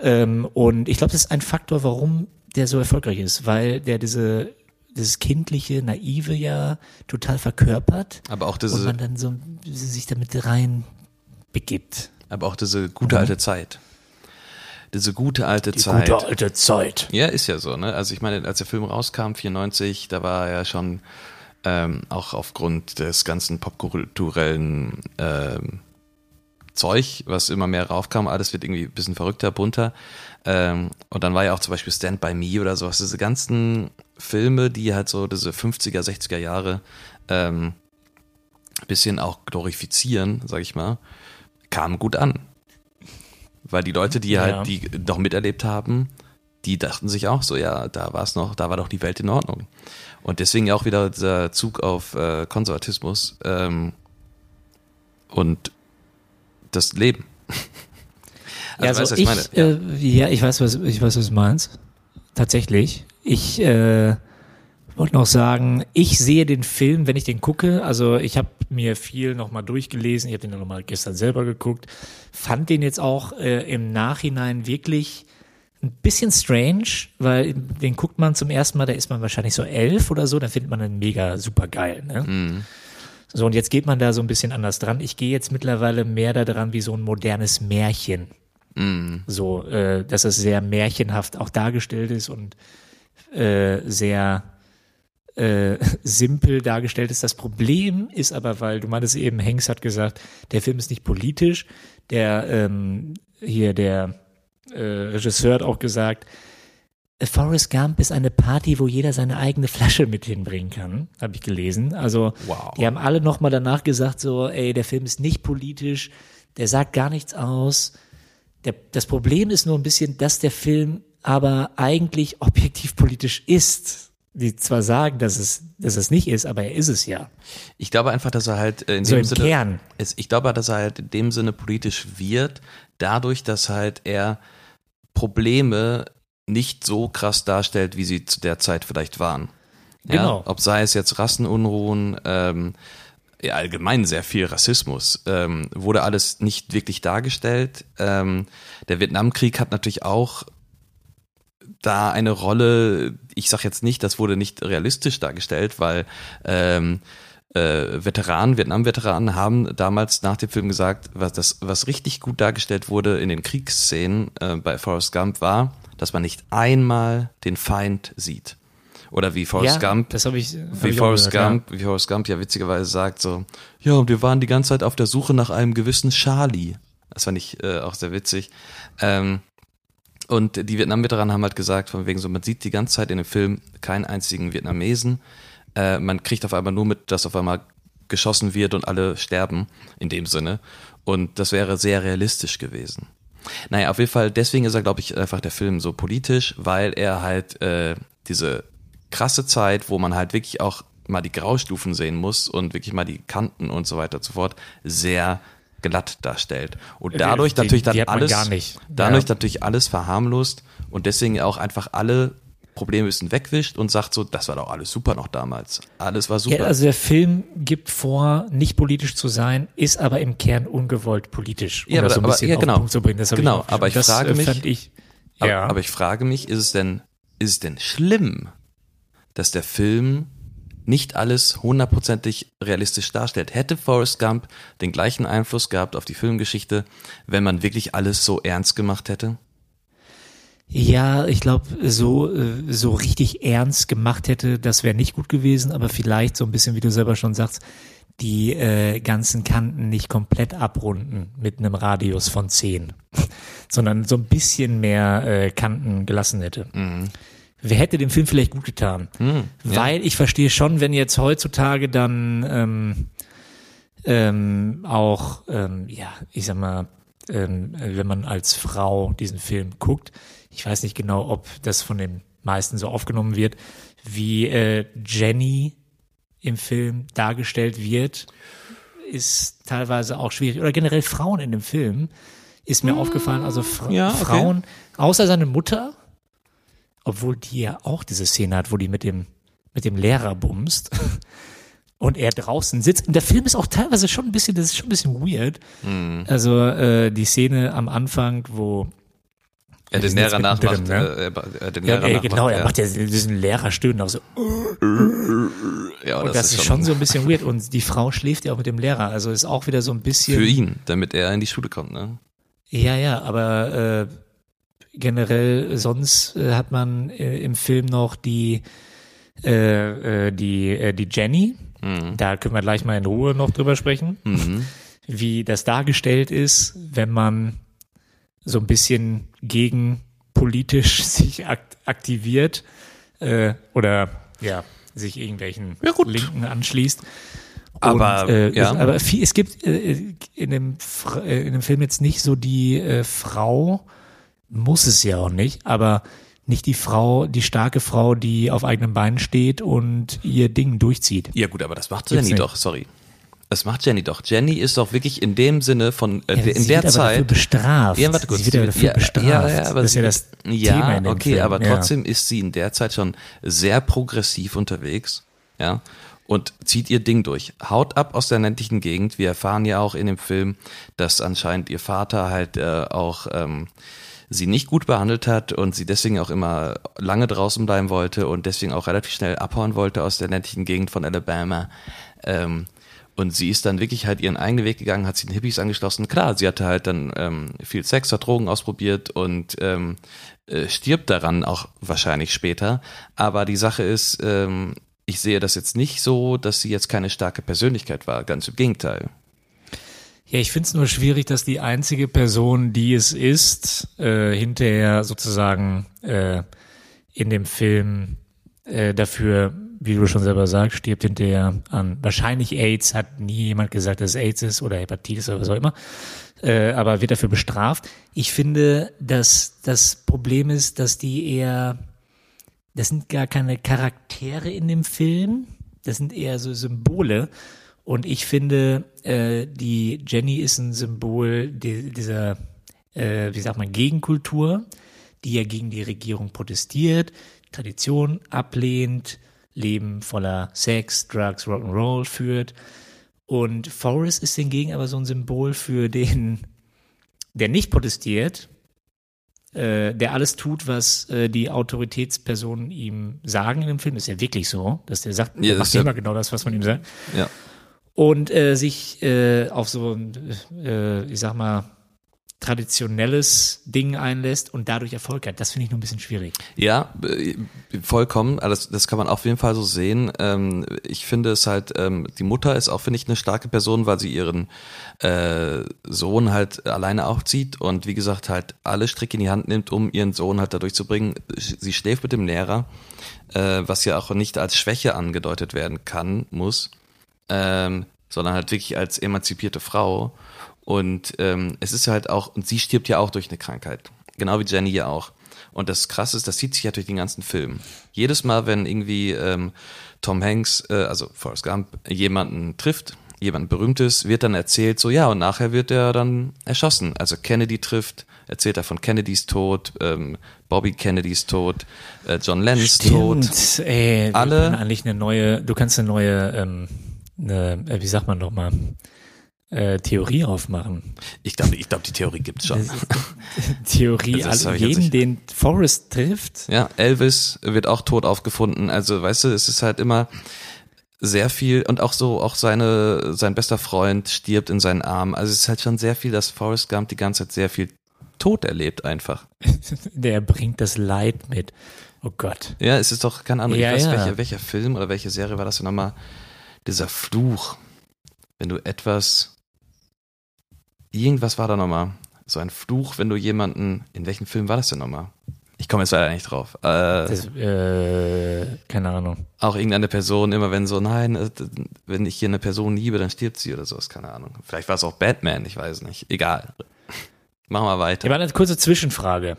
Ähm, und ich glaube, das ist ein Faktor, warum der so erfolgreich ist, weil der diese dieses kindliche, naive ja total verkörpert Aber auch und diese, man dann so sich damit rein begibt. aber auch diese gute alte Zeit. Diese gute alte Die Zeit. gute alte Zeit. Ja, ist ja so, ne? Also ich meine, als der Film rauskam, 94, da war er ja schon ähm, auch aufgrund des ganzen popkulturellen ähm, Zeug, was immer mehr raufkam, alles wird irgendwie ein bisschen verrückter, bunter. Ähm, und dann war ja auch zum Beispiel Stand By Me oder sowas, diese ganzen Filme, die halt so diese 50er, 60er Jahre ähm, bisschen auch glorifizieren, sag ich mal, kamen gut an. Weil die Leute, die Ja. halt, die noch miterlebt haben, die dachten sich auch so, ja, da war es noch, da war doch die Welt in Ordnung. Und deswegen auch wieder dieser Zug auf äh, Konservatismus ähm, und das Leben. Ja, also weißt was ich, meine? Äh, ja, ich weiß, was ich weiß, was du meinst. Tatsächlich. Ich äh, wollte noch sagen, ich sehe den Film, wenn ich den gucke. Also ich habe mir viel nochmal durchgelesen. Ich habe den dann nochmal gestern selber geguckt. Fand den jetzt auch äh, im Nachhinein wirklich ein bisschen strange, weil den guckt man zum ersten Mal, da ist man wahrscheinlich so elf oder so, dann findet man den mega super geil. Ne? So, und jetzt geht man da so ein bisschen anders dran. Ich gehe jetzt mittlerweile mehr da dran wie so ein modernes Märchen. So, äh, dass es sehr märchenhaft auch dargestellt ist und äh, sehr äh, [LAUGHS] simpel dargestellt ist. Das Problem ist aber, weil du meintest eben, Hanks hat gesagt, der Film ist nicht politisch. Der ähm, hier der äh, Regisseur hat auch gesagt, Forrest Gump ist eine Party, wo jeder seine eigene Flasche mit hinbringen kann, habe ich gelesen. Also Wow. die haben alle nochmal danach gesagt, so, ey, der Film ist nicht politisch, der sagt gar nichts aus. Der, das Problem ist nur ein bisschen, dass der Film aber eigentlich [LAUGHS] objektiv politisch ist. Die zwar sagen, dass es, dass es nicht ist, aber er ist es ja. Ich glaube einfach, dass er halt in So dem Sinne, Kern. Es, ich glaube, dass er halt in dem Sinne politisch wird, dadurch, dass halt er Probleme nicht so krass darstellt, wie sie zu der Zeit vielleicht waren. Ja, Genau. Ob sei es jetzt Rassenunruhen, ähm, ja, allgemein sehr viel Rassismus, ähm, wurde alles nicht wirklich dargestellt. Ähm, der Vietnamkrieg hat natürlich auch da eine Rolle, ich sag jetzt nicht, das wurde nicht realistisch dargestellt, weil ähm, äh, Veteranen, Vietnam-Veteranen haben damals nach dem Film gesagt, was das, was richtig gut dargestellt wurde in den Kriegsszenen äh, bei Forrest Gump war, dass man nicht einmal den Feind sieht. Oder wie Forrest ja, Gump das habe ich, hab wie ich Forrest gehört, Gump, wie Forrest Gump ja witzigerweise sagt so, ja, wir waren die ganze Zeit auf der Suche nach einem gewissen Charlie. Das fand ich äh, auch sehr witzig. Ähm, und die Vietnam-Veteranen haben halt gesagt, von wegen so, man sieht die ganze Zeit in dem Film keinen einzigen Vietnamesen. Äh, man kriegt auf einmal nur mit, dass auf einmal geschossen wird und alle sterben, in dem Sinne. Und das wäre sehr realistisch gewesen. Naja, auf jeden Fall, deswegen ist er, glaube ich, einfach der Film so politisch, weil er halt äh, diese krasse Zeit, wo man halt wirklich auch mal die Graustufen sehen muss und wirklich mal die Kanten und so weiter und so fort, sehr glatt darstellt. Und dadurch die- natürlich dann alles, gar nicht. dadurch Ja. natürlich alles verharmlost und deswegen auch einfach alle Probleme bisschen wegwischt und sagt so, das war doch alles super noch damals. Alles war super. Ja, also der Film gibt vor, nicht politisch zu sein, ist aber im Kern ungewollt politisch. Um Ja, das aber- so ein aber- bisschen ja, auf den genau. Punkt zu bringen. Das Genau, ich aber ich das, frage äh, mich- ich, Aber, ja. aber ich frage mich, ist es denn, ist es denn schlimm, dass der Film nicht alles hundertprozentig realistisch darstellt? Hätte Forrest Gump den gleichen Einfluss gehabt auf die Filmgeschichte, wenn man wirklich alles so ernst gemacht hätte? Ja, ich glaube, so, äh, so richtig ernst gemacht hätte, das wäre nicht gut gewesen, aber vielleicht so ein bisschen, wie du selber schon sagst, die äh, ganzen Kanten nicht komplett abrunden mit einem Radius von 10, [LAUGHS] sondern so ein bisschen mehr äh, Kanten gelassen hätte. Mhm. Wer hätte dem Film vielleicht gut getan? Mhm, ja. Weil ich verstehe schon, wenn jetzt heutzutage dann ähm, ähm, auch, ähm, ja, ich sag mal, ähm, wenn man als Frau diesen Film guckt, ich weiß nicht genau, ob das von den meisten so aufgenommen wird, wie äh, Jenny im Film dargestellt wird, ist teilweise auch schwierig. Oder generell Frauen in dem Film ist mir aufgefallen. Also Fra ja, okay. Frauen, außer seine Mutter, obwohl die ja auch diese Szene hat, wo die mit dem, mit dem Lehrer bumst. [LAUGHS] Und er draußen sitzt. Und der Film ist auch teilweise schon ein bisschen, das ist schon ein bisschen weird. Mhm. Also äh, die Szene am Anfang, wo Er den Lehrer nachmacht. mittendrin, ne? äh, er, er den ja, Lehrer äh, nachmacht. genau, er ja. macht ja diesen Lehrerstöhnen auch so. [LAUGHS] ja, Und das, ist schon so ein bisschen weird. Und die Frau schläft ja auch mit dem Lehrer. Also ist auch wieder so ein bisschen. Für ihn, damit er in die Schule kommt, ne? Ja, ja, aber äh, generell sonst äh, hat man äh, im Film noch die äh, äh, die äh, die Jenny. Mhm. Da können wir gleich mal in Ruhe noch drüber sprechen, Mhm. wie das dargestellt ist, wenn man so ein bisschen gegen politisch [LAUGHS] sich akt aktiviert äh, oder ja sich irgendwelchen Ja. Linken anschließt. Aber, Und, äh, ja. es, aber viel, es gibt äh, in, dem, äh, in dem Film jetzt nicht so die äh, Frau, muss es ja auch nicht, aber nicht die Frau, die starke Frau, die auf eigenen Beinen steht und ihr Ding durchzieht. Ja gut, aber das macht Gibt's Jenny nicht. doch, sorry. Das macht Jenny doch. Jenny ist doch wirklich in dem Sinne von äh, Ja, in sie der wird aber dafür Zeit. bestraft. Ja, warte kurz. Sie wird aber dafür ja, bestraft. Ja, ja, aber das ist ja das ja, Thema in dem okay, Film. aber ja. trotzdem ist sie in der Zeit schon sehr progressiv unterwegs, ja, und zieht ihr Ding durch. Haut ab aus der ländlichen Gegend. Wir erfahren ja auch in dem Film, dass anscheinend ihr Vater halt äh, auch ähm, sie nicht gut behandelt hat und sie deswegen auch immer lange draußen bleiben wollte und deswegen auch relativ schnell abhauen wollte aus der ländlichen Gegend von Alabama. Ähm, und sie ist dann wirklich halt ihren eigenen Weg gegangen, hat sich den Hippies angeschlossen. Klar, sie hatte halt dann ähm, viel Sex, hat Drogen ausprobiert und ähm, äh, stirbt daran auch wahrscheinlich später. Aber die Sache ist, ähm, ich sehe das jetzt nicht so, dass sie jetzt keine starke Persönlichkeit war. Ganz im Gegenteil. Ja, ich finde es nur schwierig, dass die einzige Person, die es ist, äh, hinterher sozusagen äh, in dem Film äh, dafür, wie du schon selber sagst, stirbt hinterher an wahrscheinlich AIDS, hat nie jemand gesagt, dass es AIDS ist oder Hepatitis oder was auch immer, äh, aber wird dafür bestraft. Ich finde, dass das Problem ist, dass die eher, das sind gar keine Charaktere in dem Film, das sind eher so Symbole. Und ich finde, äh, die Jenny ist ein Symbol di- dieser, äh, wie sagt man, Gegenkultur, die ja gegen die Regierung protestiert, Tradition ablehnt, Leben voller Sex, Drugs, Rock'n'Roll führt. Und Forrest ist hingegen aber so ein Symbol für den, der nicht protestiert, äh, der alles tut, was äh, die Autoritätspersonen ihm sagen in dem Film. Ist ja wirklich so, dass der sagt, Ja, macht ist ja- immer genau das, was man ihm sagt Ja. Und äh, sich äh, auf so ein, äh, ich sag mal, traditionelles Ding einlässt und dadurch Erfolg hat. Das finde ich nur ein bisschen schwierig. Ja, äh, vollkommen. Also Das, das kann man auf jeden Fall so sehen. Ähm, Ich finde es halt, ähm, die Mutter ist auch, finde ich, eine starke Person, weil sie ihren äh, Sohn halt alleine aufzieht und wie gesagt halt alle Stricke in die Hand nimmt, um ihren Sohn halt dadurch zu bringen. Sie schläft mit dem Lehrer, äh, was ja auch nicht als Schwäche angedeutet werden kann, muss, ähm, sondern halt wirklich als emanzipierte Frau. Und ähm, es ist halt auch, und sie stirbt ja auch durch eine Krankheit. Genau wie Jenny ja auch. Und das Krasse ist, das zieht sich ja durch den ganzen Film. Jedes Mal, wenn irgendwie ähm, Tom Hanks, äh, also Forrest Gump, jemanden trifft, jemand Berühmtes, wird dann erzählt, so ja, und nachher wird er dann erschossen. Also Kennedy trifft, erzählt er von Kennedys Tod, ähm, Bobby Kennedys Tod, äh, John Lennons Tod. Ey, Alle- eigentlich eine neue, du kannst eine neue, ähm, eine, äh, wie sagt man nochmal, äh, Theorie aufmachen. Ich glaube, ich glaub, die Theorie gibt's schon. Theorie, Also jeden, den Forrest trifft, Ja, Elvis wird auch tot aufgefunden. Also, weißt du, es ist halt immer sehr viel und auch so, auch seine, sein bester Freund stirbt in seinen Armen. Also es ist halt schon sehr viel, dass Forrest Gump die ganze Zeit sehr viel Tod erlebt einfach. [LAUGHS] Der bringt das Leid mit. Oh Gott. Ja, es ist doch, keine Ahnung, Ja, ich weiß, ja. welcher, welcher Film oder welche Serie war das denn nochmal? Dieser Fluch. Wenn du etwas, irgendwas war da nochmal. So ein Fluch, wenn du jemanden, in welchem Film war das denn nochmal? Ich komme jetzt leider nicht drauf. Äh, Das, äh, keine Ahnung. auch irgendeine Person, immer wenn so, nein, äh, wenn ich hier eine Person liebe, dann stirbt sie oder sowas, keine Ahnung. Vielleicht war es auch Batman, ich weiß nicht. Egal. Machen wir weiter. Ja, aber eine kurze Zwischenfrage.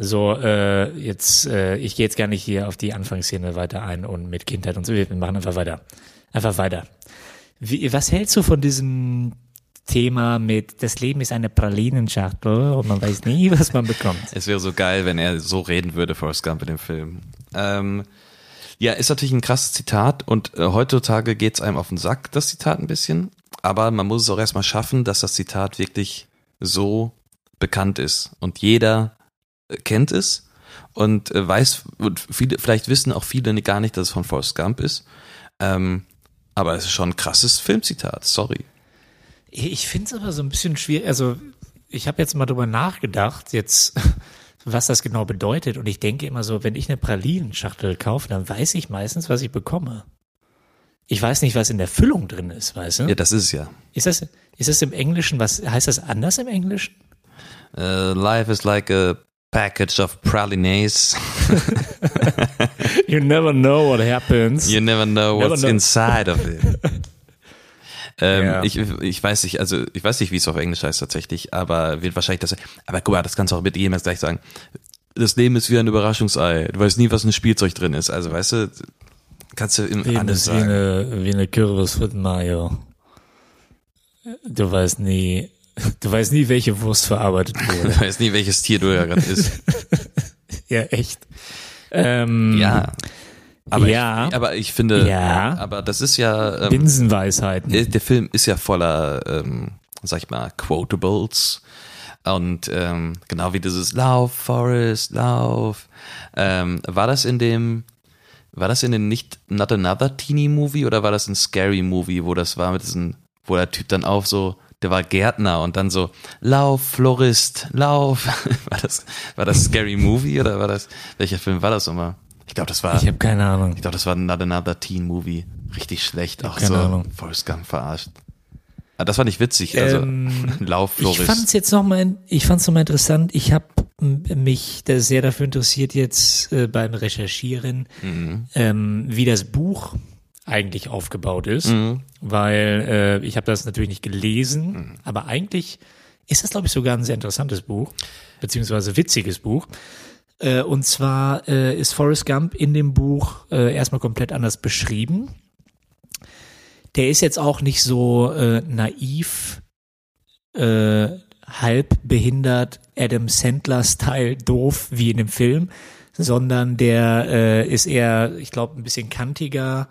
So, äh, jetzt, äh, ich gehe jetzt gar nicht hier auf die Anfangsszene weiter ein und mit Kindheit und so. Wir machen einfach weiter. Einfach weiter. Wie, was hältst du von diesem Thema mit, das Leben ist eine Pralinenschachtel und man weiß nie, [LAUGHS] was man bekommt? Es wäre so geil, wenn er so reden würde, Forrest Gump in dem Film. Ähm, ja, ist natürlich ein krasses Zitat und äh, heutzutage geht's einem auf den Sack, das Zitat ein bisschen. Aber man muss es auch erstmal schaffen, dass das Zitat wirklich so bekannt ist. Und jeder kennt es und äh, weiß, und viele, vielleicht wissen auch viele gar nicht, dass es von Forrest Gump ist. Ähm, aber es ist schon ein krasses Filmzitat, sorry. Ich finde es aber so ein bisschen schwierig. Also, ich habe jetzt mal drüber nachgedacht, jetzt, [LAUGHS] was das genau bedeutet. Und ich denke immer so, wenn ich eine Pralinenschachtel kaufe, dann weiß ich meistens, was ich bekomme. Ich weiß nicht, was in der Füllung drin ist, weißt du? Ja, das ist es ja. Ist das, ist das im Englischen, was, heißt das anders im Englischen? Uh, life is like a package of pralines. [LAUGHS] You never know what happens. You never know Never what's know. inside of it. [LAUGHS] ähm, Ja. ich, ich weiß nicht, also ich weiß nicht, wie es auf Englisch heißt tatsächlich, aber wird wahrscheinlich das. Aber guck mal, das kannst du auch mit jemals gleich sagen. Das Leben ist wie ein Überraschungsei. Du weißt nie, was in ein Spielzeug drin ist. Also weißt du, kannst du im Leben alles ist wie sagen. eine, wie eine Kürbis mit Mayo. Du weißt nie, [LAUGHS] du weißt nie, welche Wurst verarbeitet [LAUGHS] wurde. Du weißt nie, welches Tier du da gerade isst. [LAUGHS] ja, echt. Ähm, ja. Aber, Ja. ich, aber ich finde, Ja. aber das ist ja, ähm, Binsenweisheiten. der Film ist ja voller, ähm, sag ich mal, Quotables. Und ähm, genau wie dieses Lauf, Forest, Lauf. Ähm, war das in dem, war das in dem nicht Not Another Teeny Movie oder war das ein Scary Movie, wo das war mit diesem, wo der Typ dann auch so, der war Gärtner und dann so, Lauf, Florist, Lauf. [LAUGHS] war das, war das Scary Movie oder war das, welcher Film war das nochmal? Ich glaube, das war, Ich habe keine Ahnung. ich glaube, das war Not Another Teen Movie. Richtig schlecht. Auch keine so Ahnung. Forrest Gump verarscht. Ah, das war nicht witzig. Also, Ähm, [LAUGHS] Lauf, Ich fand es Florist. jetzt nochmal, ich fand es nochmal interessant. Ich habe mich sehr dafür interessiert jetzt äh, beim Recherchieren, Mhm. ähm, wie das Buch eigentlich aufgebaut ist, Mhm. weil äh, ich habe das natürlich nicht gelesen, Mhm. aber eigentlich ist das, glaube ich, sogar ein sehr interessantes Buch, beziehungsweise witziges Buch. Äh, und zwar äh, ist Forrest Gump in dem Buch äh, erstmal komplett anders beschrieben. Der ist jetzt auch nicht so äh, naiv, äh, halb behindert, Adam Sandler-Style doof wie in dem Film, sondern der äh, ist eher, ich glaube, ein bisschen kantiger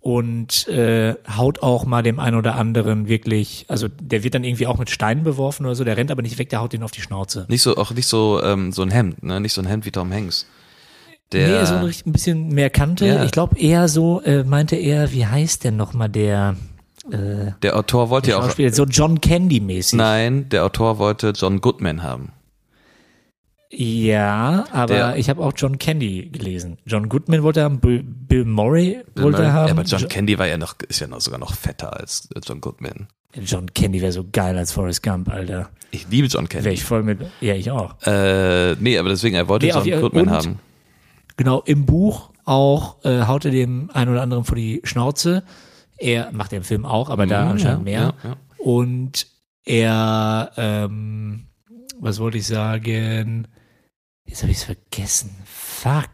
und äh, haut auch mal dem einen oder anderen wirklich, also der wird dann irgendwie auch mit Steinen beworfen oder so, der rennt aber nicht weg, der haut ihn auf die Schnauze. Nicht so, auch nicht so, ähm, so ein Hemd, ne? Nicht so ein Hemd wie Tom Hanks. Der, nee, so ein, ein bisschen mehr Kante. Ja. Ich glaube eher so, äh, meinte er, wie heißt denn nochmal der äh, der Autor wollte ja auch? So John Candy-mäßig. nein, der Autor wollte John Goodman haben. Ja, aber Der- ich habe auch John Candy gelesen. John Goodman wollte er haben, Bill, Bill Murray wollte er haben. Ja, aber John Jo- Candy war ja noch, ist ja noch sogar noch fetter als John Goodman. John Candy wäre so geil als Forrest Gump, Alter. Ich liebe John Wäre Candy. ich voll mit. Ja, ich auch. Äh, nee, aber deswegen, er wollte Nee, auf John jeden- Goodman und- haben. Genau, im Buch auch äh, haut er dem einen oder anderen vor die Schnauze. Er macht er im Film auch, aber da Mhm, anscheinend ja, mehr. ja, ja. Und er, ähm, was wollte ich sagen? Jetzt habe ich es vergessen. Fuck.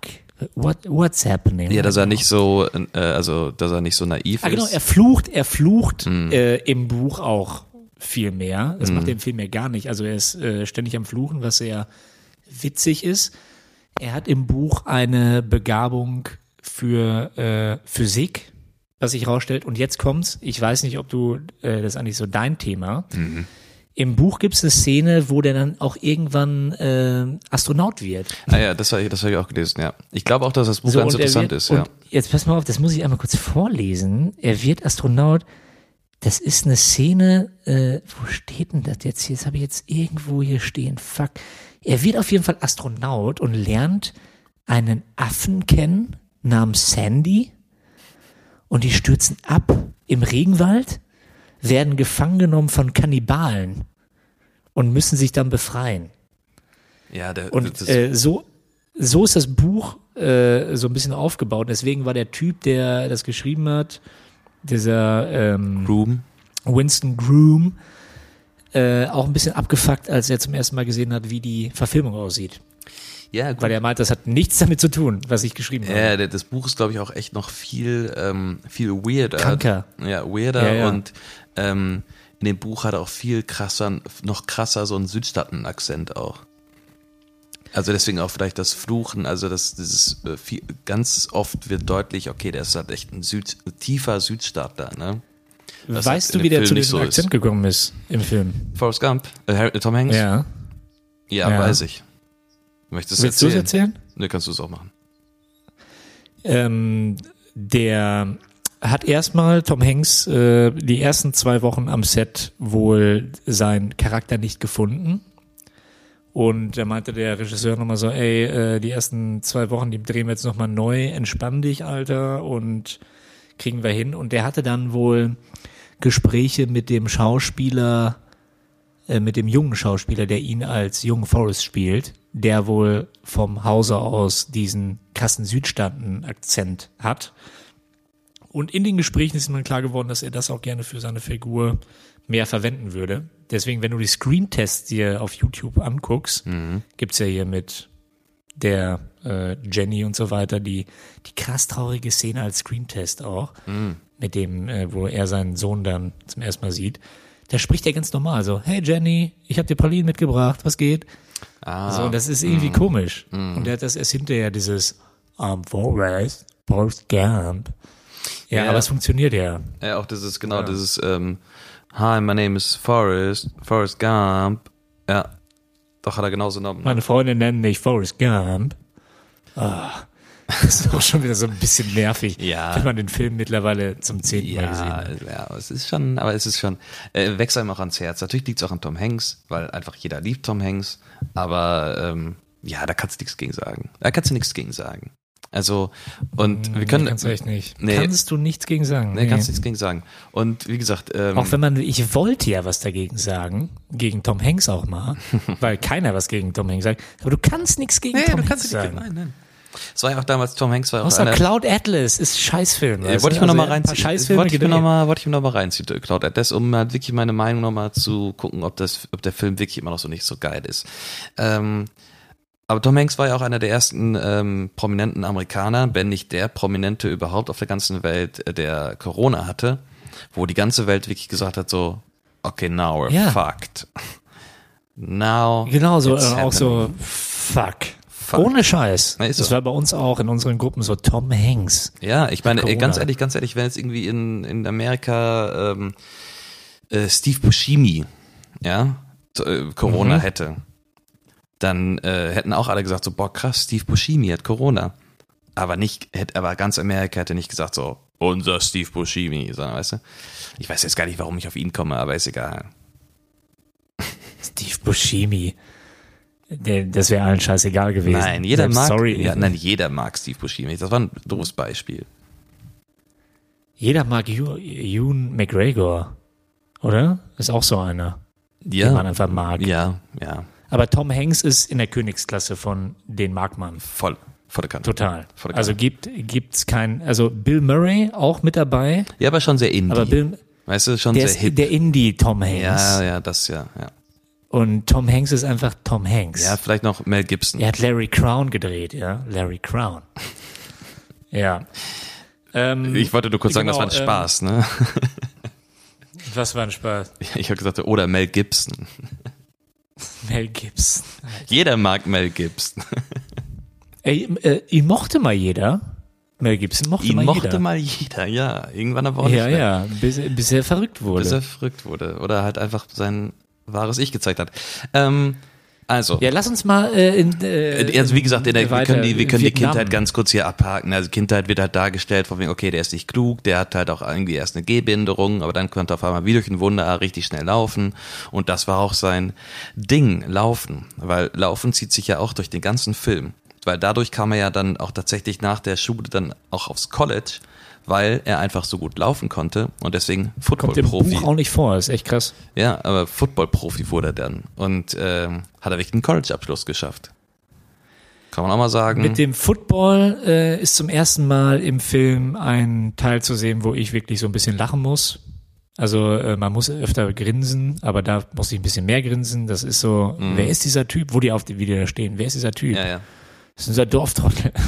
What, what's happening? Ja, dass er nicht so, äh, also, dass er nicht so naiv Ah, genau, ist. er flucht, er flucht Mhm. äh, im Buch auch viel mehr. Das macht er im Film ja gar nicht. Also er ist äh, ständig am Fluchen, was sehr witzig ist. Er hat im Buch eine Begabung für äh, Physik, was sich rausstellt. Und jetzt kommt's. Ich weiß nicht, ob du, äh, das ist eigentlich so dein Thema. Mhm. Im Buch gibt's eine Szene, wo der dann auch irgendwann äh, Astronaut wird. Ah ja, das habe ich, das hab ich auch gelesen, ja. Ich glaube auch, dass das Buch ganz und er interessant wird, ist, ja. Jetzt pass mal auf, das muss ich einmal kurz vorlesen. Er wird Astronaut. das ist eine Szene, äh, wo steht denn das jetzt hier? Das habe ich jetzt irgendwo hier stehen. Fuck. Er wird auf jeden Fall Astronaut und lernt einen Affen kennen namens Sandy und die stürzen ab im Regenwald, werden gefangen genommen von Kannibalen und müssen sich dann befreien. Ja, der, Und äh, so, so ist das Buch äh, so ein bisschen aufgebaut. Deswegen war der Typ, der das geschrieben hat, dieser ähm, Room. Winston Groom, äh, auch ein bisschen abgefuckt, als er zum ersten Mal gesehen hat, wie die Verfilmung aussieht. Ja, gut. Weil er meint, das hat nichts damit zu tun, was ich geschrieben habe. Ja, das Buch ist, glaube ich, auch echt noch viel, ähm, viel weirder. Kranker. Ja, weirder Ja, ja. und ähm, in dem Buch hat er auch viel krasser, noch krasser so einen Südstaaten-Akzent auch. Also deswegen auch vielleicht das Fluchen, also das, dieses äh, viel, ganz oft wird deutlich, okay, der ist halt echt ein Süd, tiefer Südstaatler, ne? Was halt weißt du, wie der Film zu diesem so Akzent ist. gekommen ist im Film? Forrest Gump, äh, Harry- Tom Hanks? Ja. Ja, Ja. weiß ich. Möchtest Willst du es erzählen? Ne, kannst du es auch machen. Ähm, der hat erstmal Tom Hanks äh, die ersten zwei Wochen am Set wohl seinen Charakter nicht gefunden. Und da meinte der Regisseur nochmal so, ey, äh, die ersten zwei Wochen, die drehen wir jetzt nochmal neu, entspann dich, Alter, und kriegen wir hin. Und der hatte dann wohl Gespräche mit dem Schauspieler, äh, mit dem jungen Schauspieler, der ihn als jungen Forrest spielt, der wohl vom Hause aus diesen krassen Südstaaten-Akzent hat. Und in den Gesprächen ist ihm dann klar geworden, dass er das auch gerne für seine Figur mehr verwenden würde. Deswegen, wenn du die Screentests dir auf YouTube anguckst, gibt's ja hier mit der äh, Jenny und so weiter die, die krass traurige Szene als Screentest auch, mit dem, äh, wo er seinen Sohn dann zum ersten Mal sieht. Da spricht er ganz normal so, hey Jenny, ich habe dir Pralinen mitgebracht, was geht? Ah, So, und das ist irgendwie komisch. Und er hat das erst hinterher dieses um, Forrest, Forrest Gump. Ja, Ja. aber es funktioniert ja. Ja, auch das ist genau Ja. dieses ähm, Hi, my name is Forrest, Forrest Gump. Ja, doch hat er genauso genommen. Meine Freunde nennen mich Forrest Gump. Ah, das ist auch schon wieder so ein bisschen nervig, Ja. wenn man den Film mittlerweile zum zehnten Mal gesehen Ja, hat. ja, aber es ist schon, aber es ist schon, äh, wächst einem auch ans Herz. Natürlich liegt es auch an Tom Hanks, weil einfach jeder liebt Tom Hanks, aber ähm, ja, da kannst du nichts gegen sagen. Da kannst du nichts gegen sagen. Also, und wir können. Nee, kannst du echt nicht. Nee. Kannst du nichts gegen sagen. Nee, kannst du nichts gegen sagen. Und wie gesagt, ähm, Auch wenn man, ich wollte ja was dagegen sagen, gegen Tom Hanks auch mal, [LAUGHS] weil keiner was gegen Tom Hanks sagt, aber du kannst nichts gegen nee, Tom du kannst Hanks nicht, sagen. nein, nein. Es war ja auch damals, Tom Hanks war auch Außer einer, Cloud Atlas ist Scheißfilm. Ja, weißt wollte ich mir mal Also paar reinziehen. Scheißfilme Wollte ich mir gedreht. noch mal, wollte ich mir mal reinziehen, Cloud Atlas, um halt wirklich meine Meinung noch mal zu gucken, ob das, ob der Film wirklich immer noch so nicht so geil ist. Ähm, aber Tom Hanks war ja auch einer der ersten ähm, prominenten Amerikaner, wenn nicht der prominente überhaupt auf der ganzen Welt, äh, der Corona hatte, wo die ganze Welt wirklich gesagt hat so, okay, now we're Ja. fucked. [LAUGHS] Now Genau, so, äh, auch so, fuck. Fuck. Ohne Scheiß. Na, ist das so. war bei uns auch in unseren Gruppen so Tom Hanks. Ja, ich meine, ey, ganz ehrlich, ganz ehrlich, wenn jetzt irgendwie in, in Amerika ähm, äh, Steve Buscemi, ja, äh, Corona Mhm. hätte, dann äh, hätten auch alle gesagt so, boah krass, Steve Buscemi hat Corona. Aber nicht, hätte, aber ganz Amerika hätte nicht gesagt so, unser Steve Buscemi, sondern weißt du, ich weiß jetzt gar nicht, warum ich auf ihn komme, aber ist egal. [LAUGHS] Steve Buscemi. Das wäre allen scheißegal gewesen. Nein, jeder Selbst mag, Sorry. ja, nein, jeder mag Steve Buscemi. Das war ein doofes Beispiel. Jeder mag Ewan McGregor. Oder? Ist auch so einer, Ja, den man einfach mag. ja, ja, Aber Tom Hanks ist in der Königsklasse von den mag man. voll, volle Kante. Total. Volle Kanne. Also gibt gibt's kein, also Bill Murray auch mit dabei, Ja, aber schon sehr indie. aber Bill, weißt du, schon der sehr hip. der Indie Tom Hanks. ja, ja, das ja, ja. Und Tom Hanks ist einfach Tom Hanks. Ja, vielleicht noch Mel Gibson. Er hat Larry Crown gedreht, ja. Larry Crown. [LAUGHS] ja. Ähm, Ich wollte nur kurz sagen, Genau, das war ein ähm, Spaß, ne? [LAUGHS] was war ein Spaß? [LAUGHS] Ich habe gesagt, oder Mel Gibson. [LAUGHS] Mel Gibson. Jeder mag Mel Gibson. [LAUGHS] Ey, äh, ihn mochte mal jeder. Mel Gibson mochte Ihn mal mochte jeder. mal jeder, ja. Irgendwann aber auch ja, nicht mehr. ja, bis, bis er verrückt wurde. Bis er verrückt wurde. Oder halt einfach sein wahres Ich gezeigt hat. Ähm, Also. Ja, lass uns mal äh, in, äh, Also wie gesagt, der, wir können die, wir können die. Kindheit ganz kurz hier abhaken. Also Kindheit wird halt dargestellt von wegen, okay, der ist nicht klug, der hat halt auch irgendwie erst eine Gehbehinderung, aber dann konnte er auf einmal wie durch ein Wunder richtig schnell laufen. Und das war auch sein Ding, Laufen. Weil Laufen zieht sich ja auch durch den ganzen Film. Weil dadurch kam er ja dann auch tatsächlich nach der Schule dann auch aufs College, weil er einfach so gut laufen konnte und deswegen Kommt Football-Profi. Buch auch nicht vor, ist echt krass. Ja, aber Football-Profi wurde er dann und ähm, hat er wirklich einen College-Abschluss geschafft. Kann man auch mal sagen. Mit dem Football äh, ist zum ersten Mal im Film ein Teil zu sehen, wo ich wirklich so ein bisschen lachen muss. Also äh, man muss öfter grinsen, aber da muss ich ein bisschen mehr grinsen. Das ist so, wer ist dieser Typ, wo die auf die Video stehen? Wer ist dieser Typ? Mhm. ja, ja. Das ist unser Dorftrottel. [LAUGHS]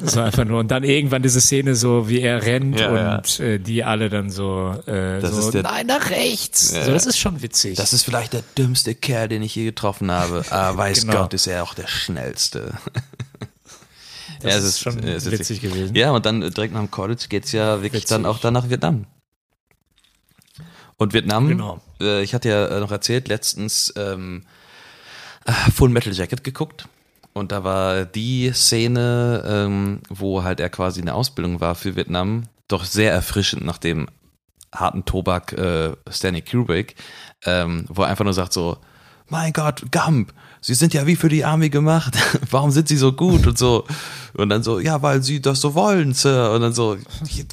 Das war einfach nur. Und dann irgendwann diese Szene so, wie er rennt Ja, und Äh, die alle dann so, äh, Das so nein, nach rechts. Ja, so, das ja. ist schon witzig. Das ist vielleicht der dümmste Kerl, den ich je getroffen habe. Aber [LAUGHS] weiß Genau. Gott, ist er auch der schnellste. [LAUGHS] Das Ja, ist, es ist- schon es ist witzig gewesen. Ja, und dann äh, direkt nach dem College geht's ja wirklich Witzig. dann auch dann nach Vietnam. Und Vietnam, Genau. äh, ich hatte ja äh, noch erzählt, letztens ähm, äh, Full Metal Jacket geguckt. Und da war die Szene, ähm, wo halt er quasi in der Ausbildung war für Vietnam, doch sehr erfrischend nach dem harten Tobak äh, Stanley Kubrick, ähm, wo er einfach nur sagt so, mein Gott, Gump, Sie sind ja wie für die Army gemacht. [LAUGHS] Warum sind Sie so gut und so? Und dann so, ja, weil Sie das so wollen, Sir. Und dann so,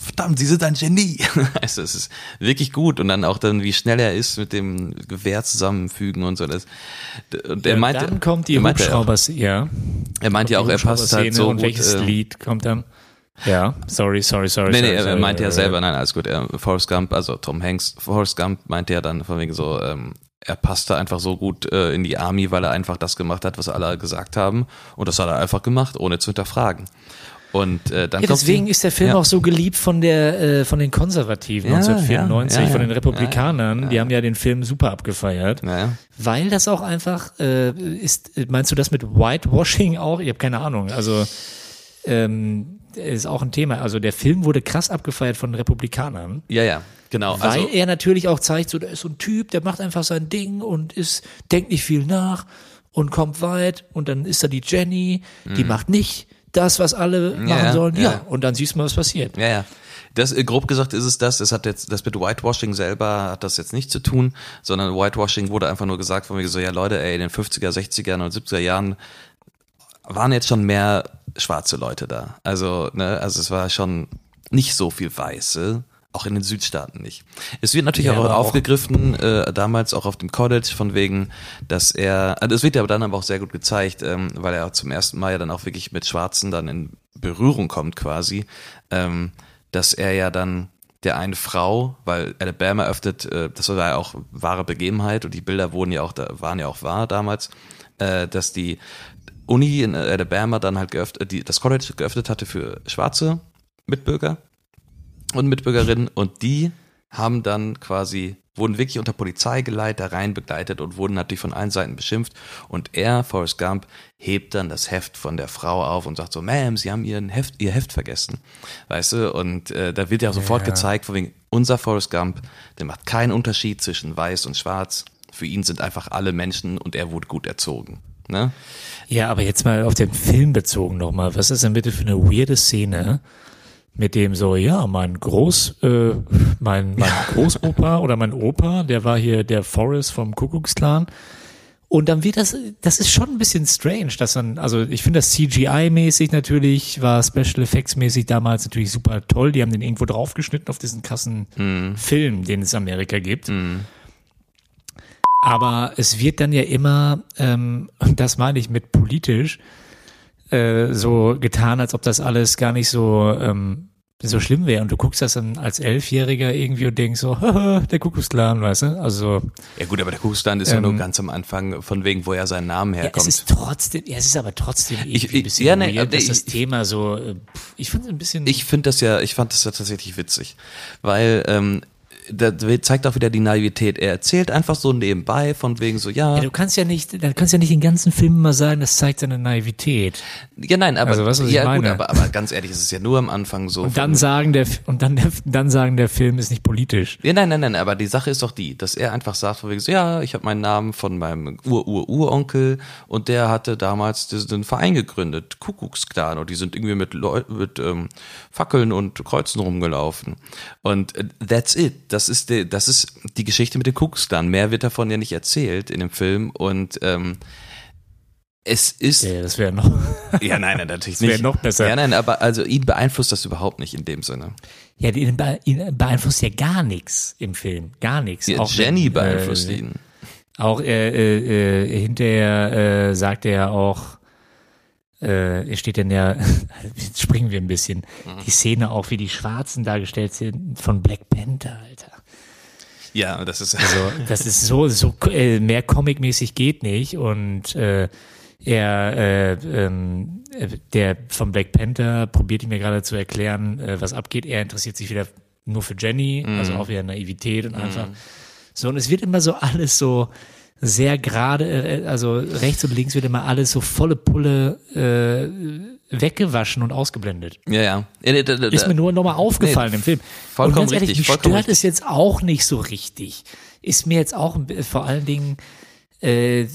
verdammt, Sie sind ein Genie. [LAUGHS] Also es ist wirklich gut. Und dann auch dann, wie schnell er ist mit dem Gewehr zusammenfügen und so. Das, und er Ja, meinte, dann kommt die er Hubschrauber, ja. er meinte ja auch, er passt halt so und gut. welches äh, Lied kommt dann? Ja, sorry, sorry, sorry. Nee, sorry, nee, er sorry, meinte ja äh, selber, nein, alles gut. Er, Forrest Gump, also Tom Hanks, Forrest Gump meinte ja dann von wegen so, ähm, er passte einfach so gut äh, in die Army, weil er einfach das gemacht hat, was alle gesagt haben. Und das hat er einfach gemacht, ohne zu hinterfragen. Und äh, dann Ja, deswegen die- ist der Film ja. auch so geliebt von der äh, von den Konservativen Ja, 1994, ja, von den. Republikanern. Die haben ja den Film super abgefeiert, weil das auch einfach äh, ist. Meinst du das mit Whitewashing auch? Ich habe keine Ahnung. Also ähm, ist auch ein Thema. Also der Film wurde krass abgefeiert von Republikanern. Ja, ja, genau. Weil Also, er natürlich auch zeigt, so, der ist so ein Typ, der macht einfach sein Ding und ist, denkt nicht viel nach und kommt weit und dann ist da die Jenny, die macht nicht das, was alle machen Mhm. ja, sollen. Ja, ja. und dann siehst du mal, was passiert. ja, ja. Das, äh, grob gesagt ist es das, es hat jetzt, das mit Whitewashing selber hat das jetzt nicht zu tun, sondern Whitewashing wurde einfach nur gesagt von mir so, ja Leute, ey, in den 50er, 60er und 70er Jahren waren jetzt schon mehr schwarze Leute da. Also, ne, also es war schon nicht so viel Weiße, auch in den Südstaaten nicht. Es wird natürlich Ja, auch aufgegriffen, äh, damals auch auf dem College, von wegen, dass er, also es wird ja aber dann aber auch sehr gut gezeigt, ähm, weil er zum ersten Mal ja dann auch wirklich mit Schwarzen dann in Berührung kommt quasi, ähm, dass er ja dann der eine Frau, weil Alabama öffnet, äh, das war ja auch wahre Begebenheit und die Bilder wurden ja auch, da waren ja auch wahr damals, äh, dass die Uni in Alabama dann halt geöffnet, die, das College geöffnet hatte für schwarze Mitbürger und Mitbürgerinnen und die haben dann quasi, wurden wirklich unter Polizeigeleit da rein begleitet und wurden natürlich von allen Seiten beschimpft und er, Forrest Gump, hebt dann das Heft von der Frau auf und sagt so, Ma'am, Sie haben Ihren Heft, Ihr Heft vergessen, weißt du, und äh, da wird ja sofort Ja. gezeigt, von wegen, unser Forrest Gump, der macht keinen Unterschied zwischen weiß und schwarz, für ihn sind einfach alle Menschen und er wurde gut erzogen, ne? Ja, aber jetzt mal auf den Film bezogen nochmal. Was ist denn bitte für eine weirde Szene mit dem so, ja, mein Groß, äh, mein, mein Großopa [LAUGHS] oder mein Opa, der war hier der Forrest vom Kuckucksklan. Und dann wird das, das ist schon ein bisschen strange, dass dann, also ich finde das CGI-mäßig natürlich, war Special Effects-mäßig damals natürlich super toll. Die haben den irgendwo draufgeschnitten auf diesen krassen Film, den es in Amerika gibt. Aber es wird dann ja immer, ähm, und das meine ich mit politisch, äh, so getan, als ob das alles gar nicht so, ähm, so schlimm wäre. Und du guckst das dann als Elfjähriger irgendwie und denkst so, [LAUGHS] der Kuckucksklan, weißt du? Also Ja gut, aber der Kuckucksland ist ja Ähm, nur ganz am Anfang, von wegen, wo er seinen Namen ja, herkommt. es ist trotzdem, ja, es ist aber trotzdem irgendwie Ich- ein bisschen ja, nee, weird, dass das ich- Thema so, äh, ich finde es ein bisschen, Ich finde das ja, ich fand das ja tatsächlich witzig, weil ähm, da zeigt auch wieder die Naivität. Er erzählt einfach so nebenbei von wegen so, ja. Ja, du kannst ja nicht, dann kannst ja nicht den ganzen Film immer sagen, das zeigt seine Naivität. Ja, nein, aber, Also, was ich ja, gut, aber, aber ganz ehrlich, es ist ja nur am Anfang so. Und dann sagen der, und dann, der, dann sagen, der Film ist nicht politisch. Ja, nein, nein, nein, aber die Sache ist doch die, dass er einfach sagt, von wegen so, ja, ich habe meinen Namen von meinem Ur-Ur-Uronkel und der hatte damals diesen Verein gegründet, Kuckucksklan, und die sind irgendwie mit, Leu mit ähm, Fackeln und Kreuzen rumgelaufen. Und äh, that's it. Das ist, die, das ist die Geschichte mit dem Kuckucksklan. Mehr wird davon ja nicht erzählt in dem Film und ähm, es ist Ja, das wäre noch. [LAUGHS] ja, nein, nein, natürlich [LAUGHS] wär nicht. noch besser. Ja, nein, aber also ihn beeinflusst das überhaupt nicht in dem Sinne. Ja, ihn, bee- ihn beeinflusst ja gar nichts im Film. Gar nichts. Ja, Auch Jenny wenn, beeinflusst äh, ihn. Auch äh, äh, äh, hinterher äh, sagt er auch, äh, er steht dann ja, [LAUGHS] jetzt springen wir ein bisschen, Mhm. die Szene auch, wie die Schwarzen dargestellt sind von Black Panther, Alter. Ja, das ist Also das ist so, so äh, mehr Comic-mäßig geht nicht und äh, er, äh, ähm, äh, der von Black Panther probiert ihm mir gerade zu erklären, äh, was abgeht. Er interessiert sich wieder nur für Jenny, also auch wieder Naivität und einfach so. Und es wird immer so alles so sehr gerade, äh, also rechts und links wird immer alles so volle Pulle äh, weggewaschen und ausgeblendet. Ja, ja. Ist mir nur nochmal aufgefallen nee, im Film. vollkommen und ganz ehrlich, richtig, mich stört es jetzt auch nicht so richtig. Ist mir jetzt auch vor allen Dingen äh,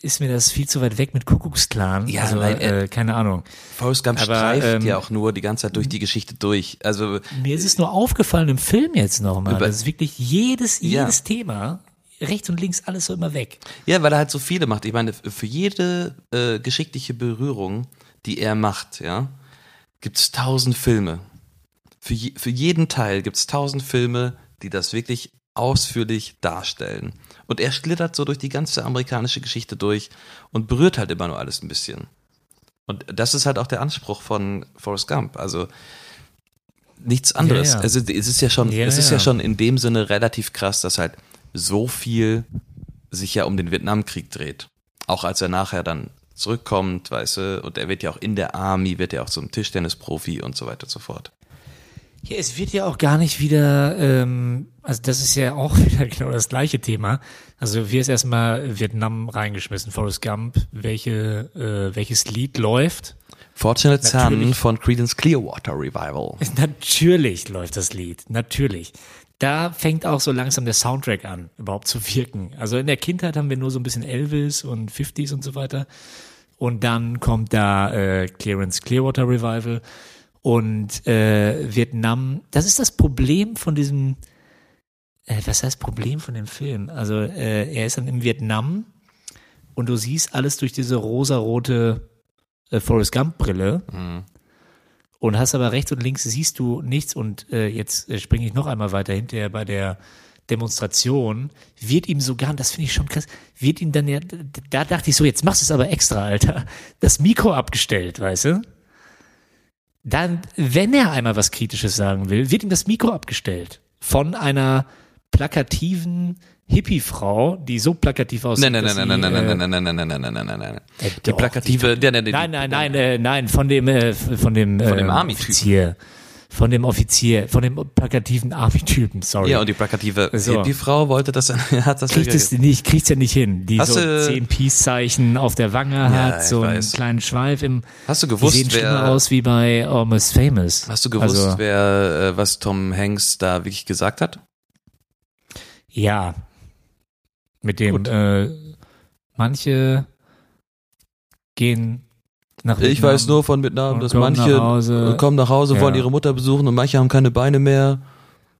ist mir das viel zu weit weg mit Kuckucksklan. Ja, also, nein, äh, äh, keine Ahnung. Forrest Gump Aber, streift ähm, ja auch nur die ganze Zeit durch die Geschichte durch. Also, Mir ist es nur aufgefallen im Film jetzt nochmal. Das ist wirklich jedes, Ja. jedes Thema, rechts und links alles so immer weg. ja, weil er halt so viele macht. Ich meine, für jede äh, geschickliche Berührung, die er macht, ja, gibt's tausend Filme. Für, je, für jeden Teil gibt's tausend Filme, die das wirklich ausführlich darstellen. Und er schlittert so durch die ganze amerikanische Geschichte durch und berührt halt immer nur alles ein bisschen. Und das ist halt auch der Anspruch von Forrest Gump. Also nichts anderes. Ja, ja. Also es ist ja schon, Ja, es ist ja. schon in dem Sinne relativ krass, dass halt so viel sich ja um den Vietnamkrieg dreht. Auch als er nachher dann zurückkommt, weißt du, und er wird ja auch in der Army, wird ja auch zum Tischtennisprofi und so weiter und so fort. Ja, es wird ja auch gar nicht wieder, ähm, also das ist ja auch [LAUGHS] wieder genau das gleiche Thema. Also wir ist erstmal Vietnam reingeschmissen, Forrest Gump, welche, äh, welches Lied läuft. Fortunate Son von Creedence Clearwater Revival. [LAUGHS] Natürlich läuft das Lied, natürlich. Da fängt auch so langsam der Soundtrack an, überhaupt zu wirken. Also in der Kindheit haben wir nur so ein bisschen Elvis und 50s und so weiter. Und dann kommt da äh, Clearance Clearwater Revival und äh, Vietnam. Das ist das Problem von diesem, äh, was heißt Problem von dem Film? Also äh, er ist dann im Vietnam und du siehst alles durch diese rosarote äh, Forrest Gump Brille und hast aber rechts und links siehst du nichts und äh, jetzt äh, springe ich noch einmal weiter hinterher bei der Demonstration wird ihm sogar, das finde ich schon krass, wird ihm dann ja, da dachte ich so, jetzt machst du es aber extra, Alter, [LAUGHS] das Mikro abgestellt, weißt du? Dann, wenn er einmal was Kritisches sagen will, wird ihm das Mikro abgestellt von einer plakativen Hippie-Frau, die so plakativ aussieht. Nein, nein, nein, nein, nein, äh, nein, nein, nein, nein, nein, nein, nein, nein, nein. Äh, Die plakative, Nein, nein, nein, äh, nein, von dem, äh, von dem, Von dem ähm, Army-Typen. Offizier. Von dem Offizier, von dem plakativen Army-Typen, sorry. Ja, und die plakative So. die Frau wollte das, hat das kriegt es nicht, kriegt's ja nicht hin. Die Hast so du- zehn Peace-Zeichen auf der Wange hat, so einen weiß. kleinen Schweif im, Hast du die gewusst, sehen wer, aus wie bei Almost Famous. hast du gewusst, Also, wer, äh, was Tom Hanks da wirklich gesagt hat? ja. Mit dem, äh, manche gehen nach Ich Vietnam weiß nur von Vietnam, dass kommen manche nach Hause. kommen nach Hause, Ja. wollen ihre Mutter besuchen und manche haben keine Beine mehr.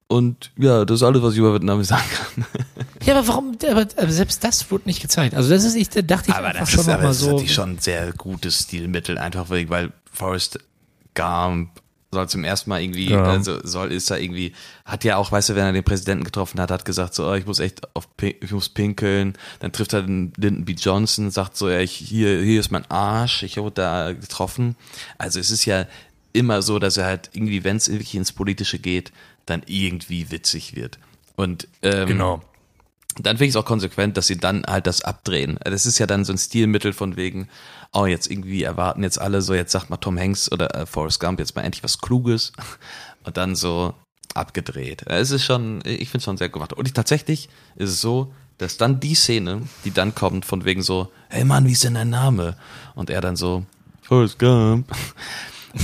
Und ja, das ist alles, was ich über Vietnam sagen kann. [LAUGHS] Ja, aber warum, aber, aber selbst das wurde nicht gezeigt. Also das ist, ich da dachte ich einfach schon noch mal so. natürlich schon ein sehr gutes Stilmittel, einfach weil, weil Forrest Gump soll zum ersten Mal irgendwie, Ja. also soll, ist da irgendwie, hat ja auch, weißt du, wenn er den Präsidenten getroffen hat, hat gesagt so, oh, ich muss echt auf, ich muss pinkeln. Dann trifft er den Lyndon B. Johnson, sagt so, ja, ich, hier, hier ist mein Arsch, ich wurde da getroffen. Also es ist ja immer so, dass er halt irgendwie, wenn es wirklich ins Politische geht, dann irgendwie witzig wird. Und ähm, Genau. dann finde ich es auch konsequent, dass sie dann halt das abdrehen. Das ist ja dann so ein Stilmittel von wegen, oh, jetzt irgendwie erwarten jetzt alle so, jetzt sagt mal Tom Hanks oder äh, Forrest Gump jetzt mal endlich was Kluges. [LAUGHS] Und dann so, abgedreht. Es ist schon, ich finde es schon sehr gemacht. Und ich, tatsächlich ist es so, dass dann die Szene, die dann kommt, von wegen so, hey Mann, wie ist denn dein Name? Und er dann so, Forrest Gump. [LAUGHS]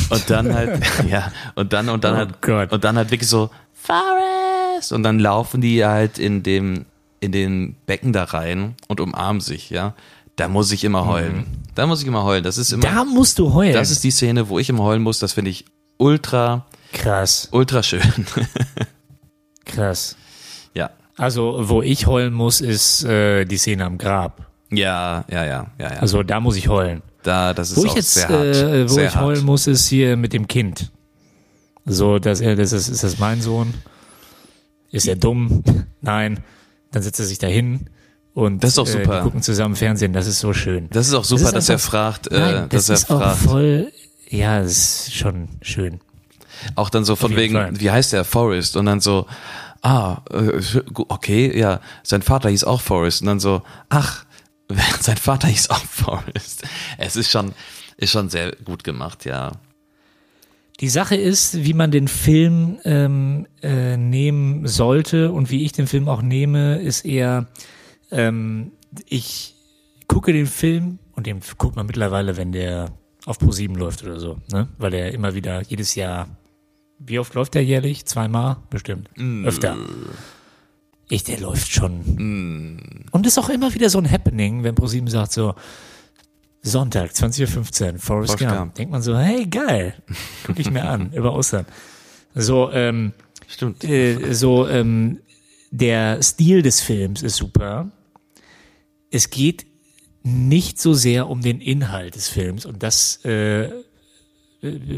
Und dann halt, [LAUGHS] ja, und dann, und dann Oh halt, Gott. und dann halt wirklich so, Forrest! Und dann laufen die halt in dem, in den Becken da rein und umarmen sich, ja. Da muss ich immer heulen. Da muss ich immer heulen. Das ist immer, Da musst du heulen. das ist die Szene, wo ich immer heulen muss. Das finde ich ultra, krass, ultra schön. [LAUGHS] krass. ja. Also, wo ich heulen muss, ist äh, die Szene am Grab. Ja, ja, ja, ja, ja. Also, da muss ich heulen. da, das ist Wo auch ich jetzt, sehr hart. äh, wo sehr ich heulen hart. muss, ist hier mit dem Kind. So, dass er, das ist, ist das mein Sohn? Ist er dumm? [LAUGHS] Nein. Dann setzt er sich dahin und Das ist doch Äh, super. die gucken zusammen Fernsehen. Das ist so schön. Das ist auch super, ist dass er einfach- fragt, äh, Nein, das dass er ist auch fragt. voll. Ja, das ist schon schön. Auch dann so von wegen, Fall. wie heißt der? Forrest. Und dann so, ah, äh, okay, ja, sein Vater hieß auch Forrest. Und dann so, ach, [LAUGHS] sein Vater hieß auch Forrest. Es ist schon, ist schon sehr gut gemacht, ja. Die Sache ist, wie man den Film ähm, äh, nehmen sollte und wie ich den Film auch nehme, ist eher, ähm, ich gucke den Film und den guckt man mittlerweile, wenn der auf Pro7 läuft oder so, ne? Weil der immer wieder jedes Jahr, wie oft läuft der jährlich? Zweimal? Bestimmt. Öfter. Ich, der läuft schon. Und ist auch immer wieder so ein Happening, wenn Pro7 sagt so, Sonntag, 20.15 Uhr, Forrest Forrest Gump. Gump. Denkt man so, hey, geil. Guck ich mir an, [LAUGHS] über Ostern. So, ähm, Stimmt. äh, so, ähm, der Stil des Films ist super. Es geht nicht so sehr um den Inhalt des Films und das äh,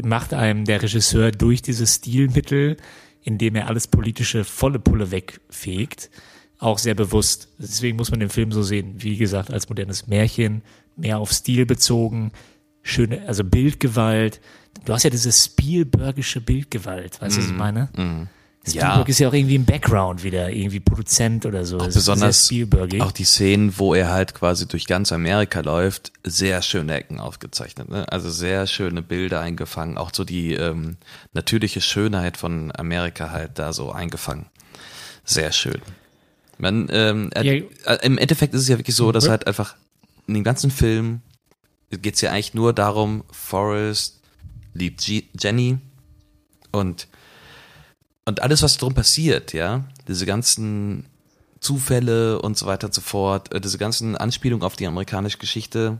macht einem der Regisseur durch dieses Stilmittel, indem er alles politische volle Pulle wegfegt, auch sehr bewusst. Deswegen muss man den Film so sehen, wie gesagt, als modernes Märchen, mehr auf Stil bezogen, schöne, also Bildgewalt. Du hast ja diese Spielbergische Bildgewalt, weißt du, was ich meine? Spielberg Ja. ist ja auch irgendwie im Background wieder, irgendwie Produzent oder so. Das ist Besonders auch die Szenen, wo er halt quasi durch ganz Amerika läuft, sehr schöne Ecken aufgezeichnet. Ne? Also sehr schöne Bilder eingefangen. Auch so die ähm, natürliche Schönheit von Amerika halt da so eingefangen. Sehr schön. Man, ähm, er, Ja. äh, Im Endeffekt ist es ja wirklich so, dass halt einfach in dem ganzen Film geht es ja eigentlich nur darum, Forrest liebt G Jenny und und alles, was drum passiert, ja, diese ganzen Zufälle und so weiter und so fort, äh, diese ganzen Anspielungen auf die amerikanische Geschichte,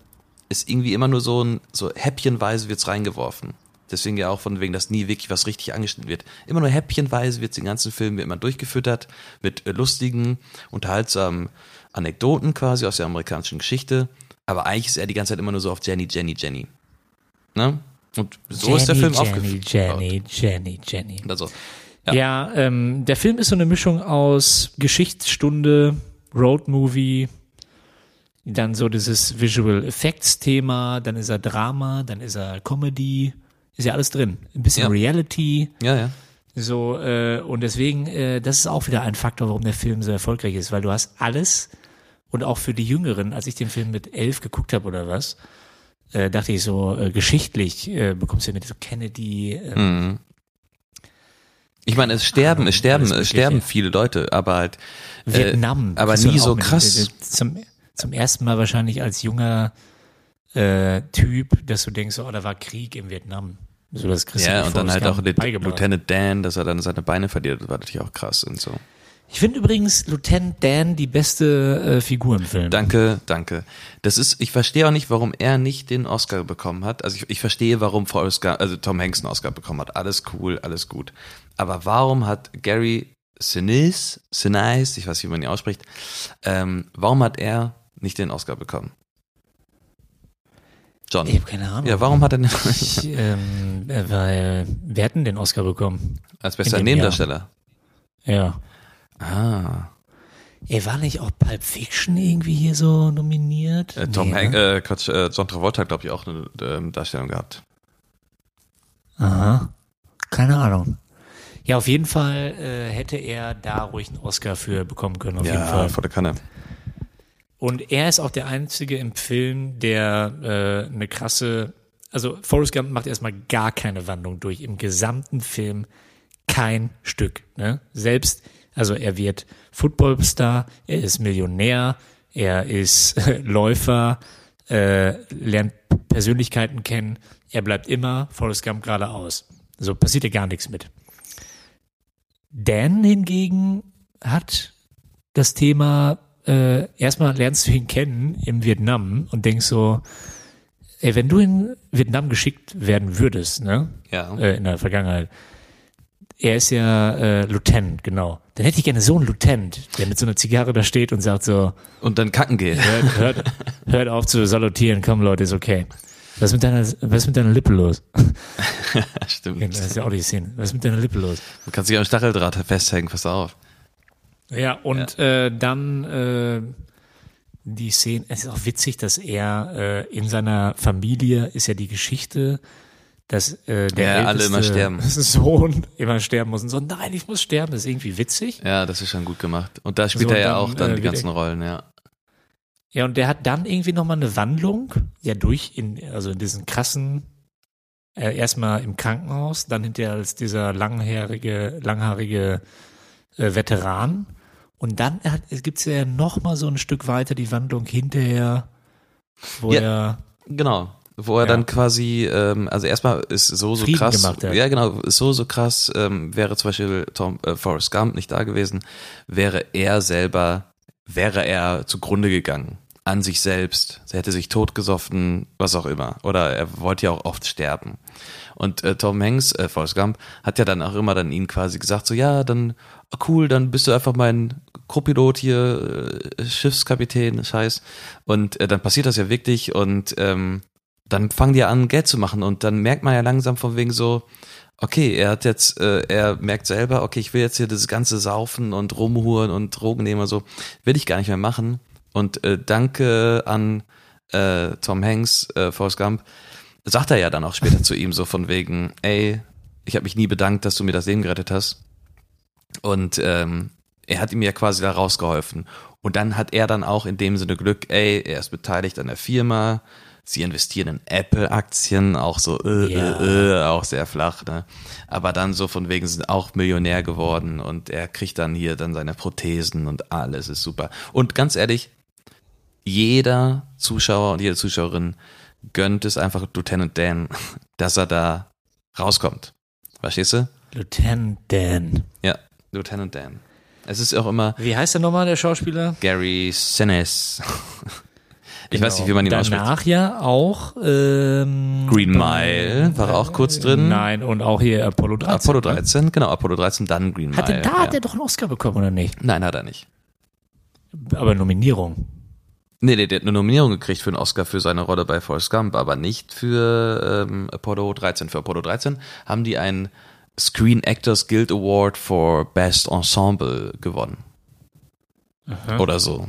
ist irgendwie immer nur so ein, so häppchenweise wird's reingeworfen. Deswegen ja auch von wegen, dass nie wirklich was richtig angeschnitten wird. Immer nur häppchenweise wird den ganzen Film immer durchgefüttert mit äh, lustigen, unterhaltsamen Anekdoten quasi aus der amerikanischen Geschichte. Aber eigentlich ist er die ganze Zeit immer nur so auf Jenny, Jenny, Jenny. Ne? Und so ist der Film Jenny, aufgeführt. Jenny, Jenny, Jenny. Also, Ja, Ja. ähm, der Film ist so eine Mischung aus Geschichtsstunde, Roadmovie, dann so dieses Visual Effects Thema, dann ist er Drama, dann ist er Comedy, ist ja alles drin. Ein bisschen Ja. Reality, ja, ja. so äh, und deswegen, äh, das ist auch wieder ein Faktor, warum der Film so erfolgreich ist, weil du hast alles und auch für die Jüngeren, als ich den Film mit elf geguckt habe oder was, äh, dachte ich so äh, geschichtlich äh, bekommst du mit so Kennedy, äh, Mhm. Ich meine, es sterben, es sterben, es sterben viele Leute, aber halt äh, Vietnam. aber kriegst du nie so krass. Zum, zum ersten Mal wahrscheinlich als junger äh, Typ, dass du denkst, oh, da war Krieg in Vietnam. So das kriegst Ja, und dann halt auch. Lieutenant Dan, dass er dann seine Beine verliert, das war natürlich auch krass und so. Ich finde übrigens Lieutenant Dan die beste äh, Figur im Film. Danke, danke. Das ist, ich verstehe auch nicht, warum er nicht den Oscar bekommen hat. Also ich, ich verstehe, warum Forrest Gump, also Tom Hanks einen Oscar bekommen hat. Alles cool, alles gut. Aber warum hat Gary Sinise, Sinise, ich weiß nicht, wie man ihn ausspricht, ähm, warum hat er nicht den Oscar bekommen? John. Ich habe keine Ahnung. Ja, warum hat er nicht Ich, ähm, äh, weil wir hätten den Oscar bekommen. als bester Nebendarsteller? Ja. Ah. Er war nicht auch Pulp Fiction irgendwie hier so nominiert? Äh, Tom Nee, Hanks, ne? äh, Quatsch, äh, John Travolta hat, glaube ich, auch eine ähm, Darstellung gehabt. Aha. Keine Ahnung. Ja, auf jeden Fall äh, hätte er da ruhig einen Oscar für bekommen können, auf jeden ja, Fall. vor der Kanne. Und er ist auch der Einzige im Film, der äh, eine krasse, also Forrest Gump macht erstmal gar keine Wandlung durch. Im gesamten Film kein Stück. Ne? Selbst, also er wird Footballstar, er ist Millionär, er ist [LAUGHS] Läufer, äh, lernt Persönlichkeiten kennen, er bleibt immer Forrest Gump geradeaus. So passiert ja gar nichts mit. Dan hingegen hat das Thema, äh, erstmal lernst du ihn kennen im Vietnam und denkst so, ey, wenn du in Vietnam geschickt werden würdest, ne? Ja. Äh, in der Vergangenheit, er ist ja äh, Lieutenant, genau. Dann hätte ich gerne so einen Lieutenant, der mit so einer Zigarre da steht und sagt so, Und dann kacken geht. hört, hört, hört auf zu salutieren, komm Leute, ist okay. Was ist mit deiner, was ist mit deiner Lippe los? [LAUGHS] Stimmt. Das ist ja auch die Szene. Was ist mit deiner Lippe los? Du kannst dich am Stacheldraht festhängen, pass auf. Ja, und Äh, dann äh, die Szene, es ist auch witzig, dass er äh, in seiner Familie ist ja die Geschichte, dass äh, der Ja, alle älteste immer sterben. [LAUGHS] Sohn immer sterben muss und so, nein, ich muss sterben, das ist irgendwie witzig. Ja, das ist schon gut gemacht. Und da spielt So, er ja dann, auch dann äh, die ganzen Rollen, ja. Ja, und der hat dann irgendwie nochmal eine Wandlung, ja, durch in, also in diesen krassen, äh, erstmal im Krankenhaus, dann hinterher als dieser langhaarige, langhaarige äh, Veteran. Und dann hat, es gibt's ja nochmal so ein Stück weiter die Wandlung hinterher, wo Ja. er, Genau. Wo er Ja. dann quasi, ähm, also erstmal ist so, so Frieden krass. gemacht hat. Ja, genau, ist so, so krass, ähm, wäre zum Beispiel Tom, äh, Forrest Gump nicht da gewesen, wäre er selber, wäre er zugrunde gegangen. An sich selbst. Er hätte sich totgesoffen, was auch immer. Oder er wollte ja auch oft sterben. Und äh, Tom Hanks, äh, Forrest Gump, hat ja dann auch immer dann ihn quasi gesagt, so ja, dann ah, cool, dann bist du einfach mein Co-Pilot hier, äh, Schiffskapitän, Scheiß. Und äh, dann passiert das ja wirklich und ähm, dann fangen die an, Geld zu machen und dann merkt man ja langsam von wegen so, okay, er hat jetzt, äh, er merkt selber, okay, ich will jetzt hier das ganze Saufen und Rumhuren und Drogen nehmen und so, will ich gar nicht mehr machen. Und äh, danke an äh, Tom Hanks, äh, Forrest Gump, sagt er ja dann auch später [LAUGHS] zu ihm so von wegen, ey, ich habe mich nie bedankt, dass du mir das Leben gerettet hast. Und ähm, er hat ihm ja quasi da rausgeholfen. Und dann hat er dann auch in dem Sinne Glück, ey, er ist beteiligt an der Firma, sie investieren in Apple-Aktien, auch so, äh, Ja. äh, äh, auch sehr flach, ne? Aber dann so von wegen sind auch Millionär geworden und er kriegt dann hier dann seine Prothesen und alles ist super. Und ganz ehrlich, jeder Zuschauer und jede Zuschauerin gönnt es einfach Lieutenant Dan, [LAUGHS] dass er da rauskommt. Verstehst du? Lieutenant Dan. Ja, Lieutenant Dan. Es ist auch immer Wie heißt der nochmal, der Schauspieler? Gary Sinise. [LAUGHS] Ich weiß nicht, wie man ihn ausspricht. Genau. Danach ja auch ähm, Green Mile war auch kurz drin. Nein, und auch hier Apollo 13. Apollo ne? 13, genau, Apollo 13, dann Green Mile. Hatte, da ja. hat er doch einen Oscar bekommen, oder nicht? Nein, hat er nicht. Aber Nominierung. Nee, nee, der hat eine Nominierung gekriegt für einen Oscar für seine Rolle bei Forrest Gump, aber nicht für ähm, Apollo 13. Für Apollo 13 haben die einen Screen Actors Guild Award for Best Ensemble gewonnen. Oder so.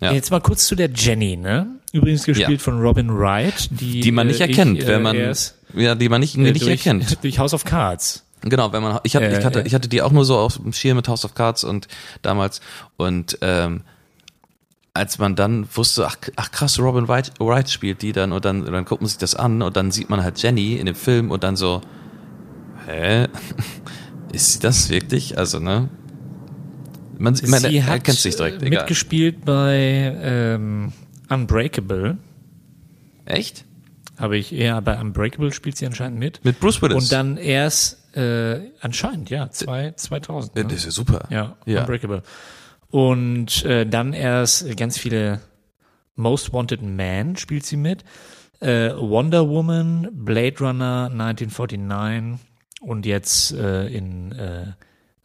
Ja. Jetzt mal kurz zu der Jenny, ne? Übrigens gespielt Ja. von Robin Wright, die, Die man nicht äh, erkennt, ich, wenn äh, man, erst, ja, die man nicht, äh, nicht durch, erkennt. [LAUGHS] Durch House of Cards. Genau, wenn man ich, hab, Äh, ich hatte äh. ich hatte die auch nur so auf dem Schirm mit House of Cards und damals und ähm, als man dann wusste, ach, ach krass, Robin Wright, Wright spielt die dann und dann und dann guckt man sich das an und dann sieht man halt Jenny in dem Film und dann so hä [LAUGHS] ist sie das wirklich? Also ne man ich meine, Sie hat sich direkt, äh, egal. mitgespielt bei ähm, Unbreakable. Echt? Habe ich, ja, bei Unbreakable spielt sie anscheinend mit. Mit Bruce Willis. Und dann erst, äh, anscheinend, ja, zwei, 2000. Ja, Ne? das ist ja super. Ja, Ja. Unbreakable. Und äh, dann erst ganz viele Most Wanted Man spielt sie mit. Äh, Wonder Woman, Blade Runner 1949 und jetzt äh, in äh,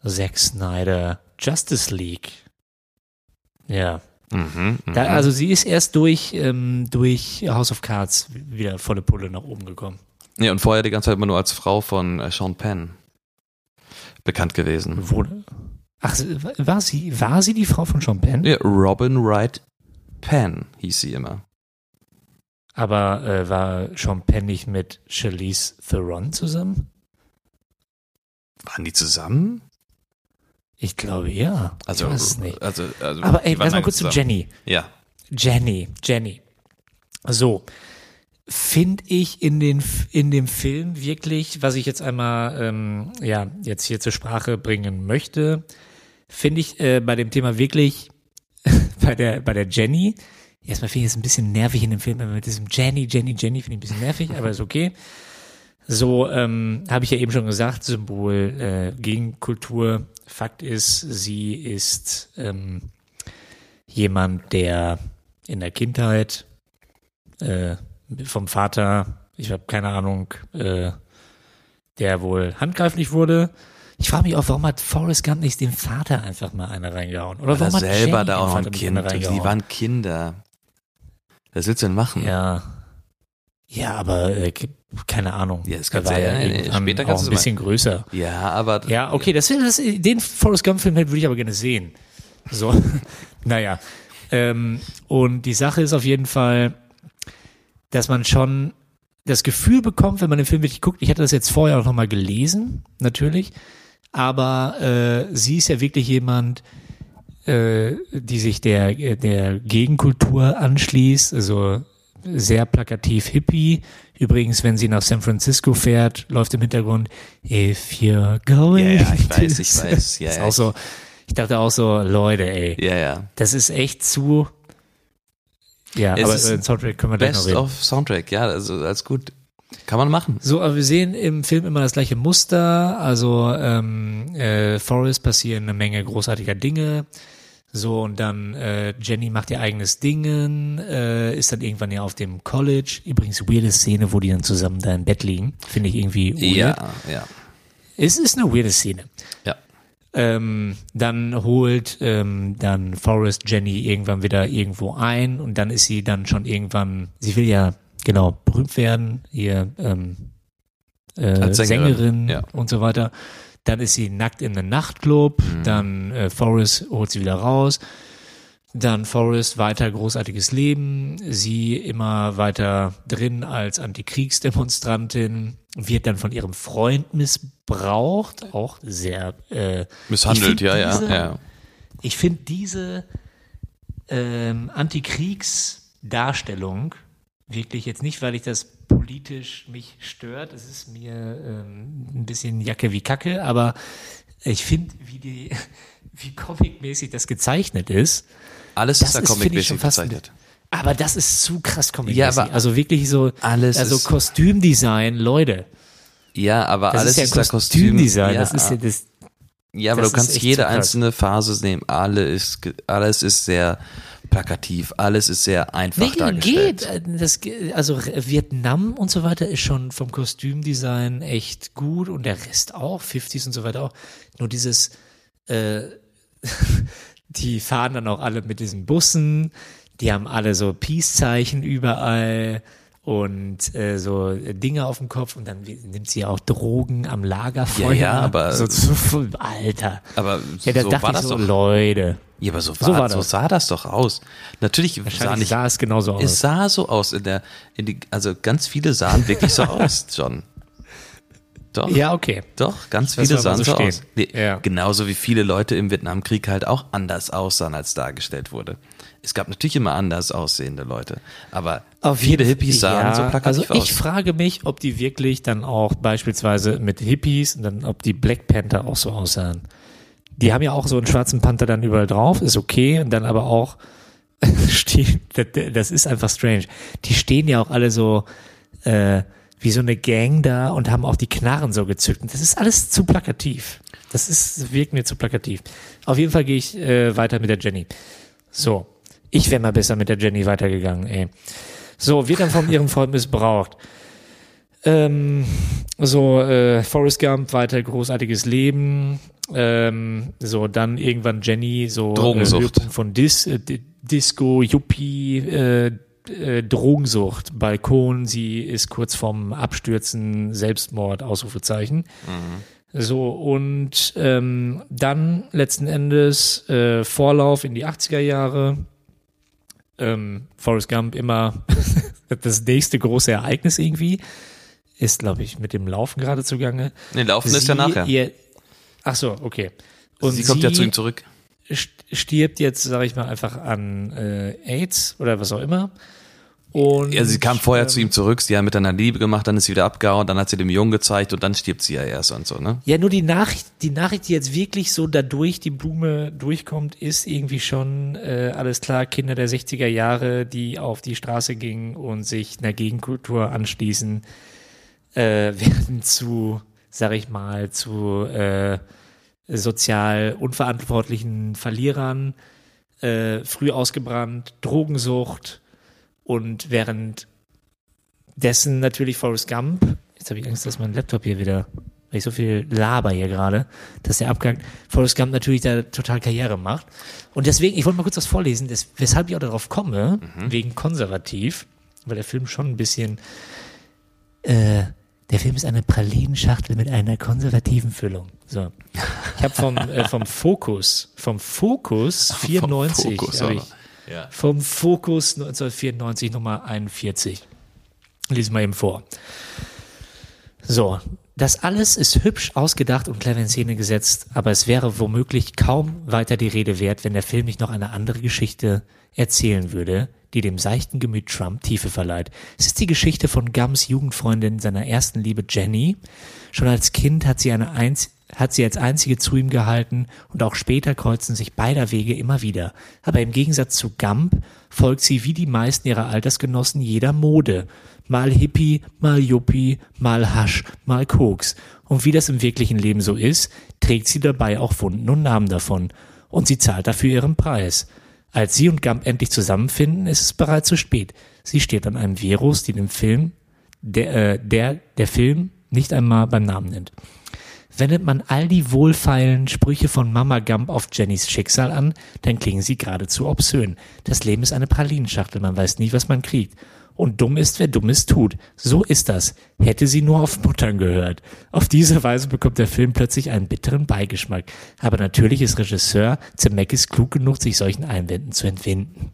Zack Snyder Justice League. Ja. Mhm, mhm. Da, also sie ist erst durch, ähm, durch House of Cards wieder volle Pulle nach oben gekommen. ja, und vorher die ganze Zeit immer nur als Frau von äh, Sean Penn bekannt gewesen. Wo, ach, war sie, war sie die Frau von Sean Penn? Ja, Robin Wright Penn hieß sie immer. Aber äh, war Sean Penn nicht mit Charlize Theron zusammen? Waren die zusammen? Ich glaube ja. Also, ich nicht. also, also Aber ey, lass mal kurz zu zusammen. Jenny. Ja. Jenny, Jenny. So. finde ich in den in dem Film wirklich, was ich jetzt einmal ähm, ja jetzt hier zur Sprache bringen möchte, finde ich äh, bei dem Thema wirklich [LAUGHS] bei der bei der Jenny. Erstmal finde ich es ein bisschen nervig in dem Film, aber mit diesem Jenny, Jenny, Jenny finde ich ein bisschen nervig, aber ist okay. So ähm, habe ich ja eben schon gesagt, Symbol äh, gegen Kultur. Fakt ist, sie ist ähm, jemand, der in der Kindheit äh, vom Vater, ich habe keine Ahnung, äh, der wohl handgreiflich wurde. Ich frage mich auch, warum hat Forrest Gump nicht dem Vater einfach mal eine reingehauen? Oder warum er hat selber da auch ein Kind. Die waren Kinder. Was willst du denn machen? Ja. Ja, aber äh, keine Ahnung. Ja, das Der kannst du war ja- nee, später auch kannst ein du mal- bisschen größer. Ja, aber Ja, okay, das, das den Forrest Gump Film würde ich aber gerne sehen. So, [LAUGHS] naja. Ähm, und die Sache ist auf jeden Fall, dass man schon das Gefühl bekommt, wenn man den Film wirklich guckt. Ich hatte das jetzt vorher auch nochmal gelesen, natürlich. Aber äh, sie ist ja wirklich jemand, äh, die sich der, der Gegenkultur anschließt, also sehr plakativ Hippie. Übrigens, wenn sie nach San Francisco fährt, läuft im Hintergrund If you're going. Ja, ja, ich weiß, ich weiß. [LAUGHS] Ja, ist auch so, ich dachte auch so, Leute, ey, ja, ja. das ist echt zu. Ja, Es aber den Soundtrack können wir gleich noch Best reden. of Soundtrack, ja, also alles gut. Kann man machen. So, aber wir sehen im Film immer das gleiche Muster. Also ähm, äh, Forrest passieren eine Menge großartiger Dinge. So, und dann äh, Jenny macht ihr eigenes Dingen, äh, ist dann irgendwann ja auf dem College. Übrigens, weirde Szene, wo die dann zusammen da im Bett liegen. Finde ich irgendwie weird. Ja, ja, Es ist eine weirde Szene. ja. Ähm, dann holt ähm, dann Forrest Jenny irgendwann wieder irgendwo ein und dann ist sie dann schon irgendwann, sie will ja genau berühmt werden, hier ähm, äh, Sängerin, Sängerin, ja. und so weiter. Dann ist sie nackt in einem Nachtclub, Mhm. dann äh, Forrest holt sie wieder raus. Dann Forrest weiter großartiges Leben, sie immer weiter drin als Antikriegsdemonstrantin, wird dann von ihrem Freund missbraucht, auch sehr äh, Misshandelt, ja, find ja, diese- ja. ich finde diese ähm, Antikriegsdarstellung wirklich jetzt nicht, weil ich das politisch mich stört. Es ist mir ähm, ein bisschen Jacke wie Kacke, aber ich finde, wie die, [LAUGHS] wie comicmäßig das gezeichnet ist. Alles ist da comic-mäßig gezeichnet. Aber das ist zu krass comicmäßig. Ja, aber also wirklich so, alles also Kostümdesign, Leute. Ja, aber Das alles ist ja ist da Kostüm. Kostümdesign. Ja, das ist ja das. ja, aber das du kannst jede einzelne Phase nehmen. Alle ist, alles ist sehr plakativ. Alles ist sehr einfach Nee, dargestellt. geht. Das, ge- also Vietnam und so weiter ist schon vom Kostümdesign echt gut und der Rest auch, 50s und so weiter auch. Nur dieses, äh, [LAUGHS] die fahren dann auch alle mit diesen Bussen, die haben alle so Peace-Zeichen überall und äh, so Dinge auf dem Kopf und dann nimmt sie auch Drogen am Lagerfeuer. Ja, ja, aber- [LAUGHS] so zu, Alter. Aber Ja, da so dachte war ich das so, doch. Leute. Ja, aber so, So war, war so das. sah das doch aus. Natürlich sah nicht, sah es genauso aus. es sah so aus in der, in die, also ganz viele sahen wirklich so aus, John. Doch. ja, okay. Doch, ganz Lass viele sahen so so stehen. aus. Nee, Ja. Genauso wie viele Leute im Vietnamkrieg halt auch anders aussahen, als dargestellt wurde. Es gab natürlich immer anders aussehende Leute, aber viele jeden- Hippies sahen ja, so plakativ Also ich aus. frage mich, ob die wirklich dann auch beispielsweise mit Hippies und dann ob die Black Panther auch so aussahen. Die haben ja auch so einen schwarzen Panther dann überall drauf, ist okay, und dann aber auch [LAUGHS] das ist einfach strange. Die stehen ja auch alle so äh, wie so eine Gang da und haben auch die Knarren so gezückt. Und das ist alles zu plakativ. Das ist wirkt mir zu plakativ. Auf jeden Fall gehe ich äh, weiter mit der Jenny. So, ich wäre mal besser mit der Jenny weitergegangen, ey. So, wird dann von ihrem Freund missbraucht. Ähm, so, äh, Forrest Gump, weiter großartiges Leben. Ähm, so, dann irgendwann Jenny, so Drogensucht. Äh, Höhepunkt von Dis, äh, Di- Disco, Yuppie, äh, äh, Drogensucht, Balkon, sie ist kurz vorm Abstürzen, Selbstmord, Ausrufezeichen. So, und ähm, dann letzten Endes äh, Vorlauf in die 80er Jahre. Ähm, Forrest Gump immer [LAUGHS] das nächste große Ereignis irgendwie. Ist, glaube ich, mit dem Laufen gerade zugange. Nee, Laufen ist ja nachher. Ihr, ach so, okay. Und sie kommt ja zu ihm zurück. st- stirbt jetzt, sage ich mal, einfach an äh, AIDS oder was auch immer. Und, Ja, sie kam vorher ähm, zu ihm zurück, sie haben miteinander Liebe gemacht, dann ist sie wieder abgehauen, dann hat sie dem Jungen gezeigt und dann stirbt sie ja erst und so, ne? Ja, nur die Nachricht, die Nachricht, die jetzt wirklich so dadurch die Blume durchkommt, ist irgendwie schon äh, alles klar, Kinder der 60er Jahre, die auf die Straße gingen und sich einer Gegenkultur anschließen, äh, [LAUGHS] werden zu, sag ich mal, zu äh, sozial unverantwortlichen Verlierern, äh, früh ausgebrannt, Drogensucht und während dessen natürlich Forrest Gump, jetzt habe ich Angst, dass mein Laptop hier wieder, weil ich so viel laber hier gerade, dass der abgehakt, Forrest Gump natürlich da total Karriere macht. Und deswegen, ich wollte mal kurz was vorlesen, das, weshalb ich auch darauf komme, wegen konservativ, weil der Film schon ein bisschen, äh, der Film ist eine Pralinenschachtel mit einer konservativen Füllung. So. Ich habe vom, äh, vom Fokus, vom Fokus [LAUGHS] 94, Fokus, hab auch ich. Ja. vom Fokus 1994 Nummer 41. Lies mal eben vor. So, das alles ist hübsch ausgedacht und clever in Szene gesetzt, aber es wäre womöglich kaum weiter die Rede wert, wenn der Film nicht noch eine andere Geschichte erzählen würde, die dem seichten Gemüt Trump Tiefe verleiht. Es ist die Geschichte von Gums Jugendfreundin, seiner ersten Liebe Jenny. Schon als Kind hat sie eine einz hat sie als einzige zu ihm gehalten und auch später kreuzen sich beider Wege immer wieder. Aber im Gegensatz zu Gump folgt sie wie die meisten ihrer Altersgenossen jeder Mode. Mal Hippie, mal Yuppie, mal Hasch, mal Koks. Und wie das im wirklichen Leben so ist, trägt sie dabei auch Wunden und Namen davon. Und sie zahlt dafür ihren Preis. Als sie und Gump endlich zusammenfinden, ist es bereits zu spät. Sie steht an einem Virus, die den Film, der, äh, der, der Film nicht einmal beim Namen nennt. Wendet man all die wohlfeilen Sprüche von Mama Gump auf Jennys Schicksal an, dann klingen sie geradezu obszön. Das Leben ist eine Pralinenschachtel, man weiß nie, was man kriegt. Und dumm ist, wer Dummes tut. So ist das. Hätte sie nur auf Muttern gehört. Auf diese Weise bekommt der Film plötzlich einen bitteren Beigeschmack. Aber natürlich ist Regisseur Zemeckis klug genug, sich solchen Einwänden zu entwinden.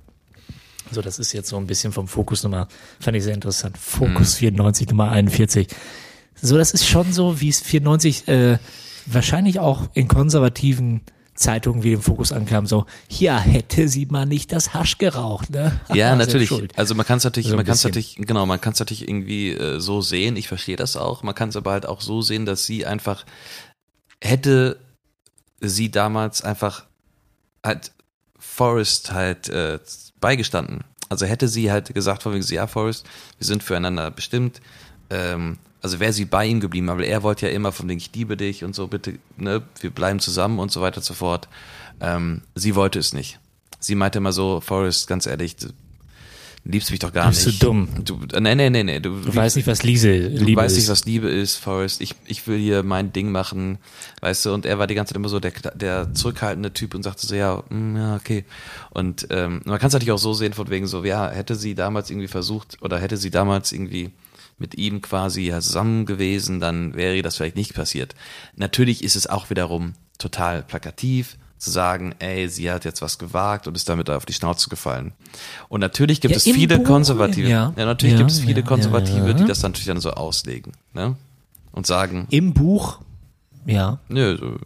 So, das ist jetzt so ein bisschen vom Fokus Nummer, fand ich sehr interessant. Fokus 94, Nummer 41. So, das ist schon so, wie es 94 äh, wahrscheinlich auch in konservativen Zeitungen wie dem Fokus ankam, so, ja, hätte sie mal nicht das Hasch geraucht, ne? Ja, Selbst [LAUGHS] natürlich. schuld. Also man kann es natürlich, So man kann es natürlich, genau, man kann es natürlich irgendwie äh, so sehen. Ich verstehe das auch. Man kann es aber halt auch so sehen, dass sie einfach hätte sie damals einfach halt Forrest halt äh, beigestanden. Also hätte sie halt gesagt, von wegen, ja, Forrest, wir sind füreinander bestimmt. Ähm, also wäre sie bei ihm geblieben, aber er wollte ja immer von wegen, ich liebe dich und so, bitte, ne, wir bleiben zusammen und so weiter und so fort. Ähm, sie wollte es nicht. Sie meinte immer so, Forrest, ganz ehrlich, du liebst mich doch gar Bist du nicht. dumm? Du, nee, nee, nee, nee. Du, Du weißt nicht, was Liese, Du Liebe weißt ist. nicht, was Liebe ist, Forrest. Ich, ich will hier mein Ding machen, weißt du. Und er war die ganze Zeit immer so der, der zurückhaltende Typ und sagte so, ja, mm, ja, okay. Und ähm, man kann es natürlich auch so sehen, von wegen so, ja, hätte sie damals irgendwie versucht oder hätte sie damals irgendwie mit ihm quasi zusammen gewesen, dann wäre das vielleicht nicht passiert. Natürlich ist es auch wiederum total plakativ zu sagen, ey, sie hat jetzt was gewagt und ist damit auf die Schnauze gefallen. Und natürlich gibt Ja, es viele Buch, Konservative, ja. ja, natürlich Ja, gibt es viele Konservative, die das natürlich dann so auslegen, ne? Und sagen, Im Buch, ja, nö, so,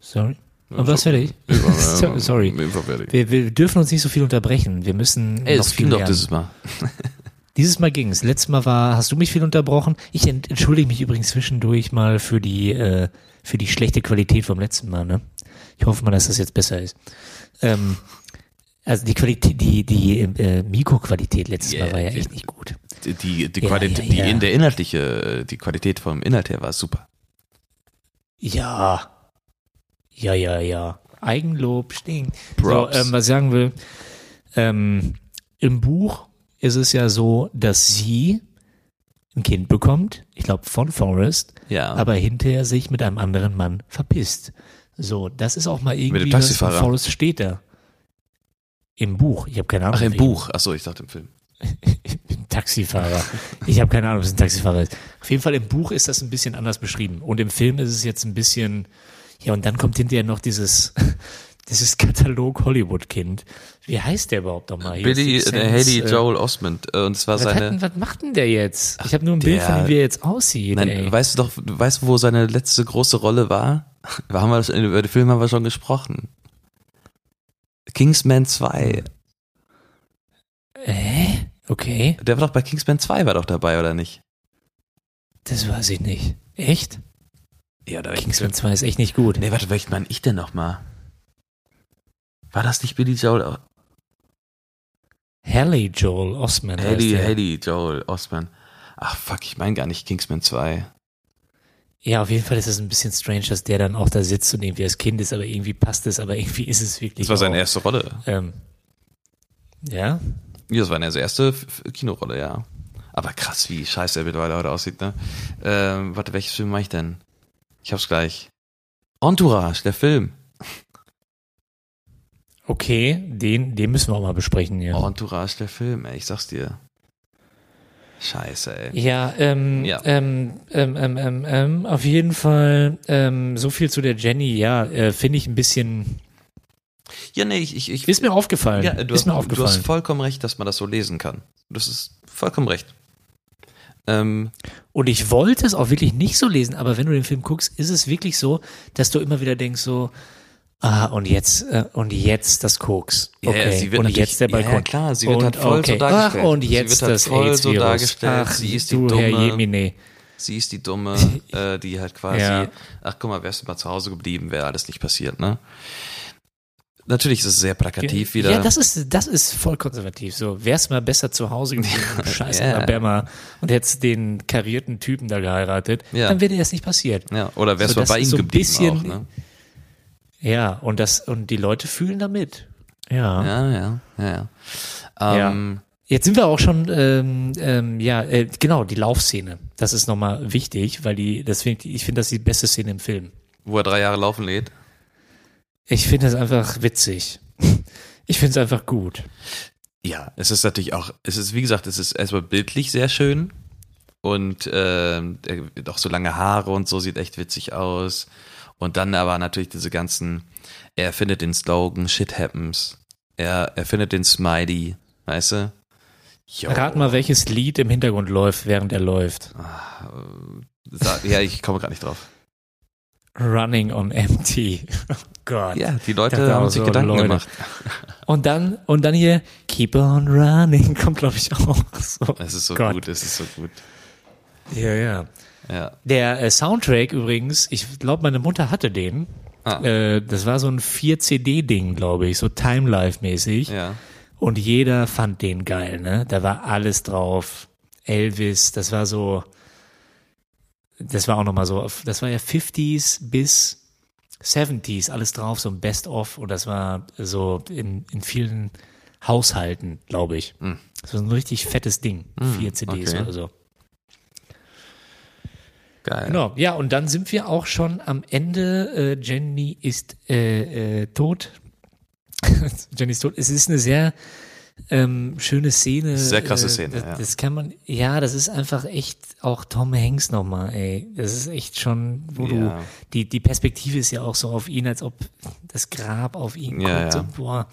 sorry. Und was fertig? So- Sorry. [LAUGHS] Wir, wir dürfen uns nicht so viel unterbrechen. Wir müssen Ey, noch das viel ging doch dieses Mal. [LAUGHS] Dieses Mal ging es. Letztes Mal war, hast du mich viel unterbrochen. Ich ent- entschuldige mich übrigens zwischendurch mal für die, äh, für die schlechte Qualität vom letzten Mal, ne? Ich hoffe mal, dass das jetzt besser ist. Ähm, also die Qualität, die, die äh, Mikroqualität letztes Yeah, Mal war ja die- echt nicht gut. Die, die, die Ja, Qualität, ja, die ja. in der inhaltliche, die Qualität vom Inhalt her war super. Ja. Ja, ja, ja. Eigenlob stinkt. Props. So, ähm, was ich sagen will, ähm, im Buch ist es ja so, dass sie ein Kind bekommt, ich glaube von Forrest, Ja. aber hinterher sich mit einem anderen Mann verpisst. So, das ist auch mal irgendwie dem was Taxifahrer? von Forrest steht da. Im Buch. Ich habe keine Ahnung. Ach, im welchem. Buch. Ach so, ich dachte im Film. [LAUGHS] Taxifahrer. Ich habe keine Ahnung, was ein Taxifahrer ist. Auf jeden Fall im Buch ist das ein bisschen anders beschrieben. Und im Film ist es jetzt ein bisschen, ja, und dann kommt hinterher noch dieses, dieses [LAUGHS] Katalog Hollywood-Kind. Wie heißt der überhaupt nochmal? Billy, äh, Haley äh, Joel Osment. Äh, und zwar Was, hat denn, seine. was macht denn der jetzt? Ich habe nur ein Bild der- von ihm, wie er jetzt aussieht. Nein, ey. weißt du doch, du weißt, wo seine letzte große Rolle war? [LAUGHS] Wir haben wir das, über den Film haben wir schon gesprochen. Kingsman 2. Äh? Okay, Der war doch bei Kingsman 2 war doch dabei, oder nicht? das weiß ich nicht. Echt? Ja, da Kingsman 2 ist echt nicht gut. Nee, warte, welchen meine ich denn nochmal? War das nicht Billy Joel? Haley Joel Osment heißt Haley. Haley Joel Osman. Ach fuck, ich meine gar nicht Kingsman 2. Ja, auf jeden Fall ist es ein bisschen strange, dass der dann auch da sitzt und irgendwie als Kind ist, aber irgendwie passt es, aber irgendwie ist es wirklich. Das war seine auch, erste Rolle. Ähm, ja, Ja, das war seine erste Kinorolle, ja. Aber krass, wie scheiße er mittlerweile heute aussieht, ne? Ähm, warte, welches Film mache ich denn? Ich hab's gleich. Entourage, der Film. Okay, den, den müssen wir auch mal besprechen, ja. Entourage, der Film, ey, ich sag's dir. Scheiße, ey. Ja, ähm, Ja. Ähm, ähm, ähm, ähm, ähm, auf jeden Fall ähm, so viel zu der Jenny, ja, äh, finde ich ein bisschen, Ja, nee, ich, ich, ich ist mir aufgefallen, ja, du, ist hast, mir du hast aufgefallen. vollkommen recht, dass man das so lesen kann. Das ist vollkommen recht. Ähm, Und ich wollte es auch wirklich nicht so lesen, aber wenn du den Film guckst, ist es wirklich so, dass du immer wieder denkst so, ah, und jetzt, äh, und jetzt das Koks. Okay, wird und jetzt der ja, ja, Balkon. klar, sie wird und, halt voll so okay. dargestellt. Ach, und Sie jetzt wird halt das voll so dargestellt. Ach, Sie ist die du, Herr Dumme. Jemine. sie ist die Dumme, [LAUGHS] äh, die halt quasi, Ja. ach guck mal, wärst du mal zu Hause geblieben, wäre alles nicht passiert, ne? Natürlich ist es sehr plakativ wieder. Ja, das ist, das ist voll konservativ. So, wär's mal besser zu Hause geblieben, [LAUGHS] du scheiß Ja. Alabama, und hättest den karierten Typen da geheiratet, Ja. dann wäre dir das nicht passiert. ja, oder wärst So, du das bei ihm so geblieben bisschen- auch, ne? Ja, und das, und die Leute fühlen damit. Ja. Ja, ja, ja, ja. Ähm, Jetzt sind wir auch schon, ähm, ähm, ja, äh, genau, die Laufszene. Das ist nochmal wichtig, weil die, das find, ich finde, das ist die beste Szene im Film. Wo er drei Jahre laufen lädt. Ich finde das einfach witzig. [LAUGHS] Ich finde es einfach gut. Ja, es ist natürlich auch, es ist, wie gesagt, es ist erstmal bildlich sehr schön. Und hat auch so lange Haare und so sieht echt witzig aus. Und dann aber natürlich diese ganzen, er findet den Slogan, shit happens. Er, er findet den Smiley, weißt du? Jo. Rat mal, welches Lied im Hintergrund läuft, während er läuft. Sa- Ja, ich komme gerade nicht drauf. Running on empty. [LAUGHS] Oh Gott. Ja, die Leute haben sich so, Gedanken Leute. gemacht. Und dann, und dann hier, keep on running, [LAUGHS] kommt glaube ich auch so. Es ist so Gott. gut, es ist so gut. Ja, ja. Ja. Der äh, Soundtrack übrigens, ich glaube, meine Mutter hatte den. Ah. Äh, das war so ein 4-CD-Ding, glaube ich, so Time-Life-mäßig. Ja. Und jeder fand den geil, ne? Da war alles drauf. Elvis, das war so, das war auch nochmal so, das war ja 50s bis 70s, alles drauf, so ein Best-of. Und das war so in, in vielen Haushalten, glaube ich. Das war so ein richtig fettes Ding. Vier CDs okay. oder so. Geil. Genau, ja, und dann sind wir auch schon am Ende. Äh, Jenny ist äh, äh, tot. [LAUGHS] Jenny ist tot. Es ist eine sehr ähm, schöne Szene. Sehr krasse Äh, Szene, Das, ja. das kann man, ja, das ist einfach echt auch Tom Hanks nochmal, ey. Das ist echt schon, wo Ja. du, die, die Perspektive ist ja auch so auf ihn, als ob das Grab auf ihn Ja, guckt. ja. So, boah.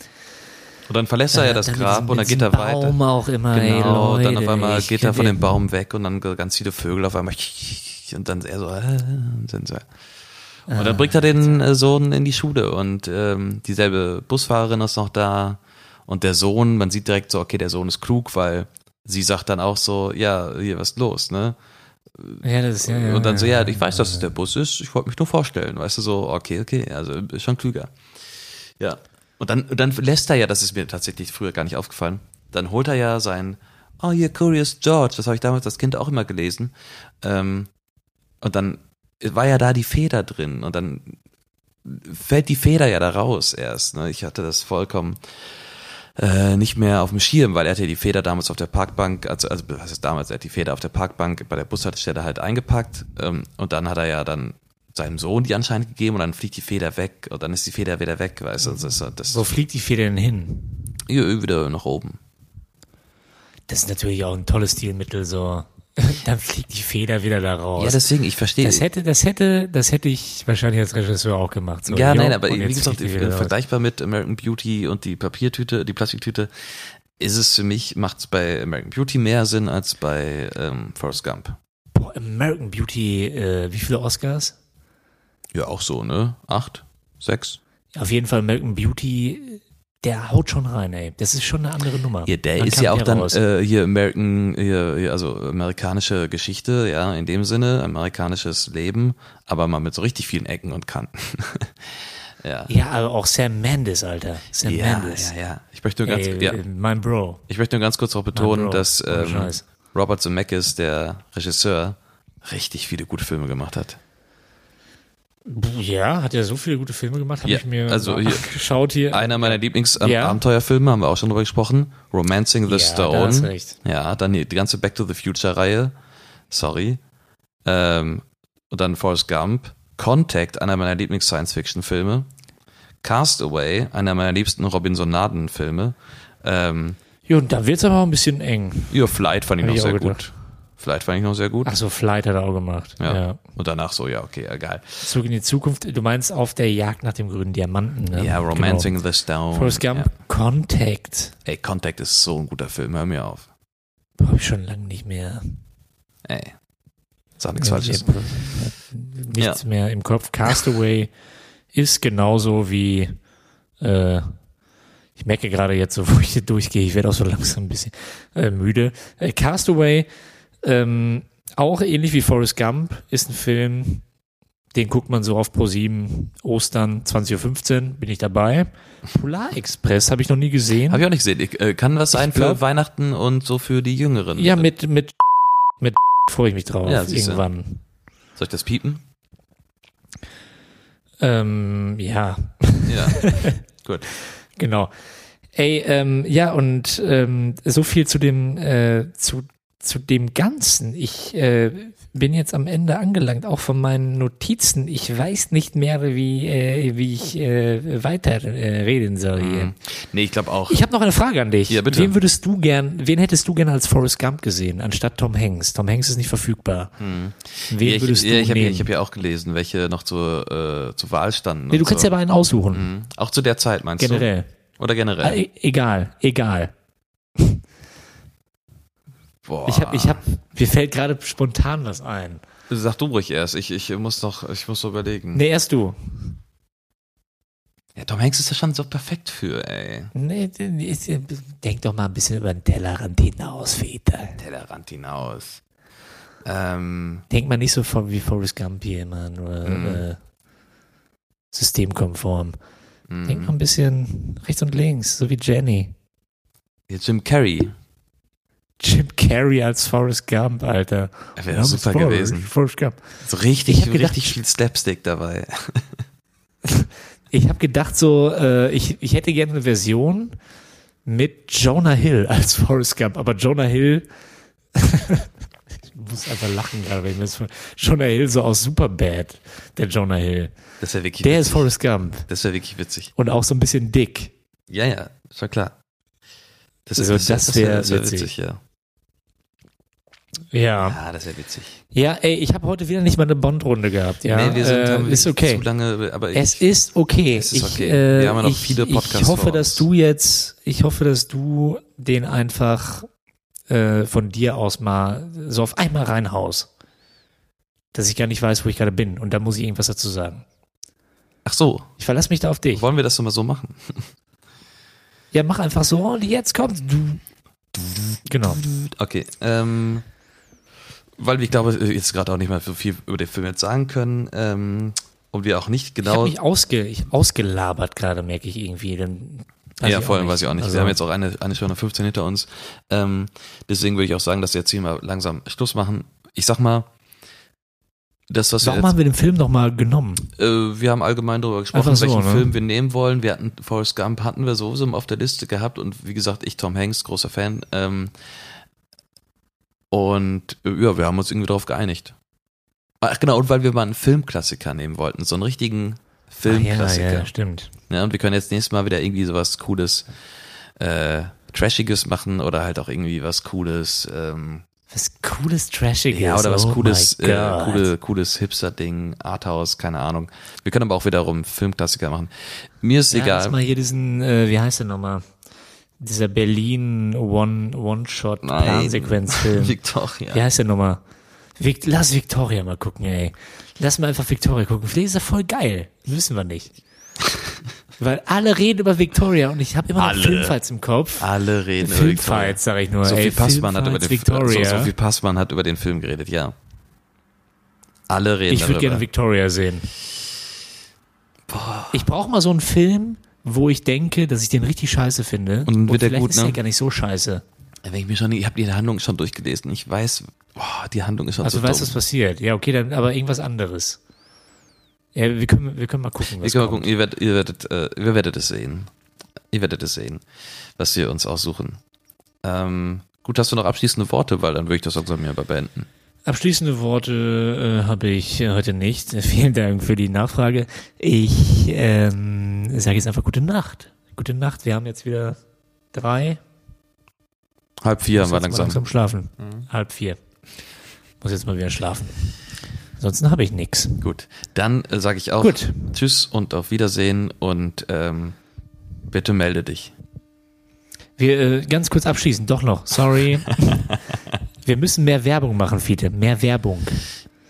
Und dann verlässt er ja das Dann mit Grab und dann geht er weiter. Baum auch immer, ey, Genau, Leute, dann auf einmal geht er von dem Baum weg und dann ganz viele Vögel auf einmal und dann er so, äh, und dann so. Und dann bringt er den äh, Sohn in die Schule und ähm, dieselbe Busfahrerin ist noch da und der Sohn, man sieht direkt so, okay, der Sohn ist klug, weil sie sagt dann auch so, ja, hier, was ist los, ne? Ja, das ist, ja, ja, und dann so, ja, ja, ich weiß, dass es der Bus ist, ich wollte mich nur vorstellen, weißt du, so, okay, okay, also ist schon klüger. Ja. Und dann, dann lässt er ja, das ist mir tatsächlich früher gar nicht aufgefallen, dann holt er ja sein, oh, hier, Curious George, das habe ich damals als Kind auch immer gelesen. Ähm, und dann war ja da die Feder drin und dann fällt die Feder ja da raus erst. Ne? Ich hatte das vollkommen äh, nicht mehr auf dem Schirm, weil er hatte die Feder damals auf der Parkbank, also, also was ist damals, er hat die Feder auf der Parkbank bei der Bushaltestelle halt eingepackt ähm, und dann hat er ja dann seinem Sohn die anscheinend gegeben und dann fliegt die Feder weg und dann ist die Feder wieder weg, weißt du, das ist das Wo fliegt die Feder denn hin? hier wieder nach oben. Das ist natürlich auch ein tolles Stilmittel, so. [LAUGHS] Dann fliegt die Feder wieder da raus. Ja, deswegen, ich verstehe. das hätte, das hätte, das hätte ich wahrscheinlich als Regisseur auch gemacht. So, Ja, jo, nein, aber wie gesagt, raus. vergleichbar mit American Beauty und die Papiertüte, die Plastiktüte, ist es für mich, macht es bei American Beauty mehr Sinn als bei ähm, Forrest Gump. Boah, American Beauty, äh, wie viele Oscars? Ja, auch so, ne? Acht? Sechs? Auf jeden Fall American Beauty der haut schon rein, ey. Das ist schon eine andere Nummer. Ja, der Man ist ja auch dann äh, hier American, hier, also amerikanische Geschichte, ja, in dem Sinne, amerikanisches Leben, aber mal mit so richtig vielen Ecken und Kanten. [LAUGHS] ja. ja, aber auch Sam Mendes, Alter. Sam Ja, Mendes. ja, ja. Ich möchte nur ganz, Ey, ja, mein Bro. ich möchte nur ganz kurz auch betonen, dass ähm. Robert Zemeckis, der Regisseur, richtig viele gute Filme gemacht hat. Ja, hat er so viele gute Filme gemacht, habe Ja, ich mir also hier- angeschaut hier. Einer meiner Ja. Lieblings-Abenteuerfilme, haben wir auch schon drüber gesprochen. Romancing the Ja, da Stone. du recht. Ja, dann die, die ganze Back to the Future-Reihe. Sorry. Ähm, und dann Forrest Gump. Contact, einer meiner Lieblings-Science-Fiction-Filme. Castaway, einer meiner liebsten Robinsonaden-Filme. Ähm, Jo, und da wird's aber auch ein bisschen eng. ja, Flight fand ich Hab noch ich sehr gedacht. gut. Flight fand ich noch sehr gut. Ach so, Flight hat er auch gemacht. ja. Ja. Und danach so, ja, okay, egal. Zurück in die Zukunft. Du meinst auf der Jagd nach dem grünen Diamanten, ne? Ja, Romancing Genau. the Stone. Forrest Gump, Ja. Contact. Ey, Contact ist so ein guter Film, hör mir auf. Habe ich schon lange nicht mehr. Ey. Sag nichts Ja, Falsches. Nichts mehr im Kopf. Castaway [LAUGHS] ist genauso wie, äh, ich merke gerade jetzt, so wo ich hier durchgehe, ich werde auch so langsam ein bisschen äh, müde. Äh, Castaway, ähm, auch ähnlich wie Forrest Gump, ist ein Film, den guckt man so auf Pro 7 Ostern 20.15 Uhr, bin ich dabei. Polar Express habe ich noch nie gesehen. Hab ich auch nicht gesehen. Ich, äh, kann was sein glaub- für Weihnachten und so für die Jüngeren. ja, mit, mit, mit freue ich mich drauf, Ja, irgendwann. Soll ich das piepen? Ähm, ja, Ja. [LAUGHS] Gut. Genau. Ey, ähm, ja, und ähm, so viel zu dem, äh, zu, zu dem Ganzen. Ich äh, bin jetzt am Ende angelangt, auch von meinen Notizen. Ich weiß nicht mehr, wie, äh, wie ich äh, weiter äh, reden soll hier. Mhm. Nee, ich glaube auch. Ich habe noch eine Frage an dich. Ja, bitte. Wen würdest du gern, wen hättest du gern als Forrest Gump gesehen, anstatt Tom Hanks? Tom Hanks ist nicht verfügbar. Wen Mhm. ja, ich, würdest ja, du ich habe ja, nehmen? ich hab ja auch gelesen, welche noch zur, äh, zur Wahl standen. nee, du kannst so. ja aber einen aussuchen. Mhm. Auch zu der Zeit, meinst Generell. du? Oder generell? Ah, e egal, egal. Boah. Ich hab, ich hab, mir fällt gerade spontan was ein. Sag du ruhig erst. Ich, ich muss noch, ich muss noch überlegen. Nee, erst du. Ja, Tom Hanks ist ja schon so perfekt für, ey. Nee, denk doch mal ein bisschen über den Tellerrand hinaus, Väter. Tellerrand hinaus. Ähm, Denk mal nicht so vor, wie Forrest Gump hier immer, nur Mhm. äh, systemkonform. mh. Denk mal ein bisschen rechts und links, so wie Jenny. Ja, Jim Carrey. Jim Carrey als Forrest Gump, Alter. Er wäre super gewesen. Forrest Gump. So richtig, gedacht- richtig viel Slapstick dabei. [LAUGHS] Ich habe gedacht so, äh, ich, ich hätte gerne eine Version mit Jonah Hill als Forrest Gump, aber Jonah Hill, [LAUGHS] ich muss einfach lachen gerade, wenn ich mir das Jonah Hill so aus Superbad, der Jonah Hill. Das wäre wirklich Der ist witzig. Forrest Gump Das wäre wirklich witzig. und auch so ein bisschen dick. Ja, ja, schon klar. Das, Also, das, das wär wär witzig. witzig, ja. Ja. Ja, das wäre witzig. Ja, ey, ich habe heute wieder nicht mal eine Bond-Runde gehabt. Ja, nee, wir sind, äh, ist okay. zu lange, aber ich, Es ist okay. Es ist ich, okay. Äh, Wir haben ja noch ich, viele Podcasts Ich hoffe, dass du jetzt, ich hoffe, dass du den einfach äh, von dir aus mal so auf einmal reinhaust. Dass ich gar nicht weiß, wo ich gerade bin. Und dann muss ich irgendwas dazu sagen. ach so, Ich verlasse mich da auf dich. wollen wir das so mal so machen? Ja, mach einfach so, und jetzt kommt du. Genau. Okay, ähm, weil ich glaube, jetzt gerade auch nicht mal so viel über den Film jetzt sagen können, ähm, und wir auch nicht Ich habe genau, mich ausge, ich, ausgelabert gerade, merke ich irgendwie. Dann ja, vor allem weiß ich auch nicht. Also, Wir haben jetzt auch eine, eine Stunde 15 hinter uns. Ähm, deswegen würde ich auch sagen, dass wir jetzt hier mal langsam Schluss machen. Ich sag mal, das, was Warum wir haben wir den Film nochmal genommen? jetzt, äh, wir haben allgemein darüber gesprochen, so, welchen ne? Film wir nehmen wollen. Wir hatten Forrest Gump hatten wir sowieso auf der Liste gehabt und wie gesagt, ich Tom Hanks, großer Fan. Ähm, und ja, wir haben uns irgendwie darauf geeinigt. Ach genau, und weil wir mal einen Filmklassiker nehmen wollten, so einen richtigen Filmklassiker. Ah, ja, ja, stimmt. Ja, und wir können jetzt nächstes Mal wieder irgendwie sowas Cooles, äh, Trashiges machen oder halt auch irgendwie was Cooles, ähm, Was cooles, trashiges. ja, oder was oh Cooles, äh, coole, cooles Hipster-Ding, Arthouse, keine Ahnung. Wir können aber auch wiederum Filmklassiker machen. Mir ist Ja, lass egal. mal hier diesen, äh, wie heißt der nochmal? Dieser Berlin One, One-Shot Plansequenzfilm. [LAUGHS] Victoria. Wie heißt der nochmal? Vic lass Victoria mal gucken, ey. Lass mal einfach Victoria gucken. Vielleicht ist er voll geil. Wissen wir nicht. [LAUGHS] Weil alle reden über Victoria und ich habe immer noch Alle. Filmfights im Kopf. Alle reden über Victoria. Filmfights, sag ich nur. Sophie Passmann hat über den Filmfights, Victoria. So, Sophie Passmann hat über den Film geredet, ja. Alle reden ich würde gerne Victoria sehen. Ich brauche mal so einen Film, wo ich denke, dass ich den richtig scheiße finde. Und der vielleicht gut, ist ne? der gar nicht so scheiße. Wenn ich mir schon, ich habe die Handlung schon durchgelesen. Ich weiß, boah, die Handlung ist schon Also so du weißt, dumm. was passiert. Ja, okay, dann aber irgendwas anderes. Ja, wir können, wir können mal gucken, Wir was können mal kommt. gucken, ihr werdet, ihr werdet, äh, ihr werdet es sehen. Ihr werdet es sehen, was wir uns aussuchen. Ähm, gut, hast du noch abschließende Worte, weil dann würde ich das langsam hier aber beenden. Abschließende Worte äh, habe ich heute nicht. Vielen Dank für die Nachfrage. Ich ähm, sage jetzt einfach gute Nacht. Gute Nacht. Wir haben jetzt wieder drei. Halb vier haben wir langsam. langsam schlafen. Halb vier. Muss jetzt mal wieder schlafen. Ansonsten habe ich nix. Gut, dann äh, sage ich auch Gut. Tschüss und auf Wiedersehen und ähm, bitte melde dich. Wir äh, ganz kurz abschließen. Doch noch. Sorry. [LAUGHS] Wir müssen mehr Werbung machen, Fiete. Mehr Werbung.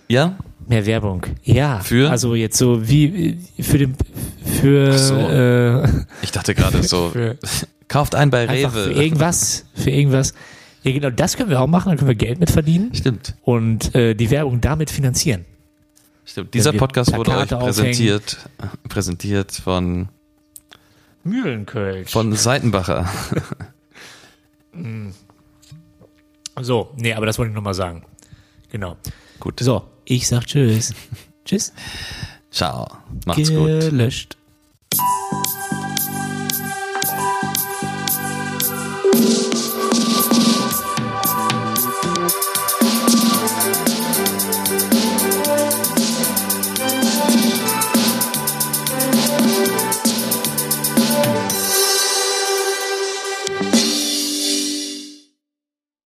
Ja? Mehr Werbung. Ja. Für? Also jetzt so wie für den für, Ach so. äh, Ich dachte gerade so, [LAUGHS] für kauft ein bei Rewe. für irgendwas. Für irgendwas. Ja, genau, das können wir auch machen, dann können wir Geld mit verdienen Stimmt, und äh, die Werbung damit finanzieren. stimmt. Dieser Podcast wurde euch Plakate aufhängen. präsentiert, äh, präsentiert von, Mühlenkölsch. von Seitenbacher. [LAUGHS] So, nee, aber das wollte ich nochmal sagen. Genau. Gut, So, ich sag Tschüss. [LAUGHS] tschüss. ciao. Macht's gut. Gelöscht.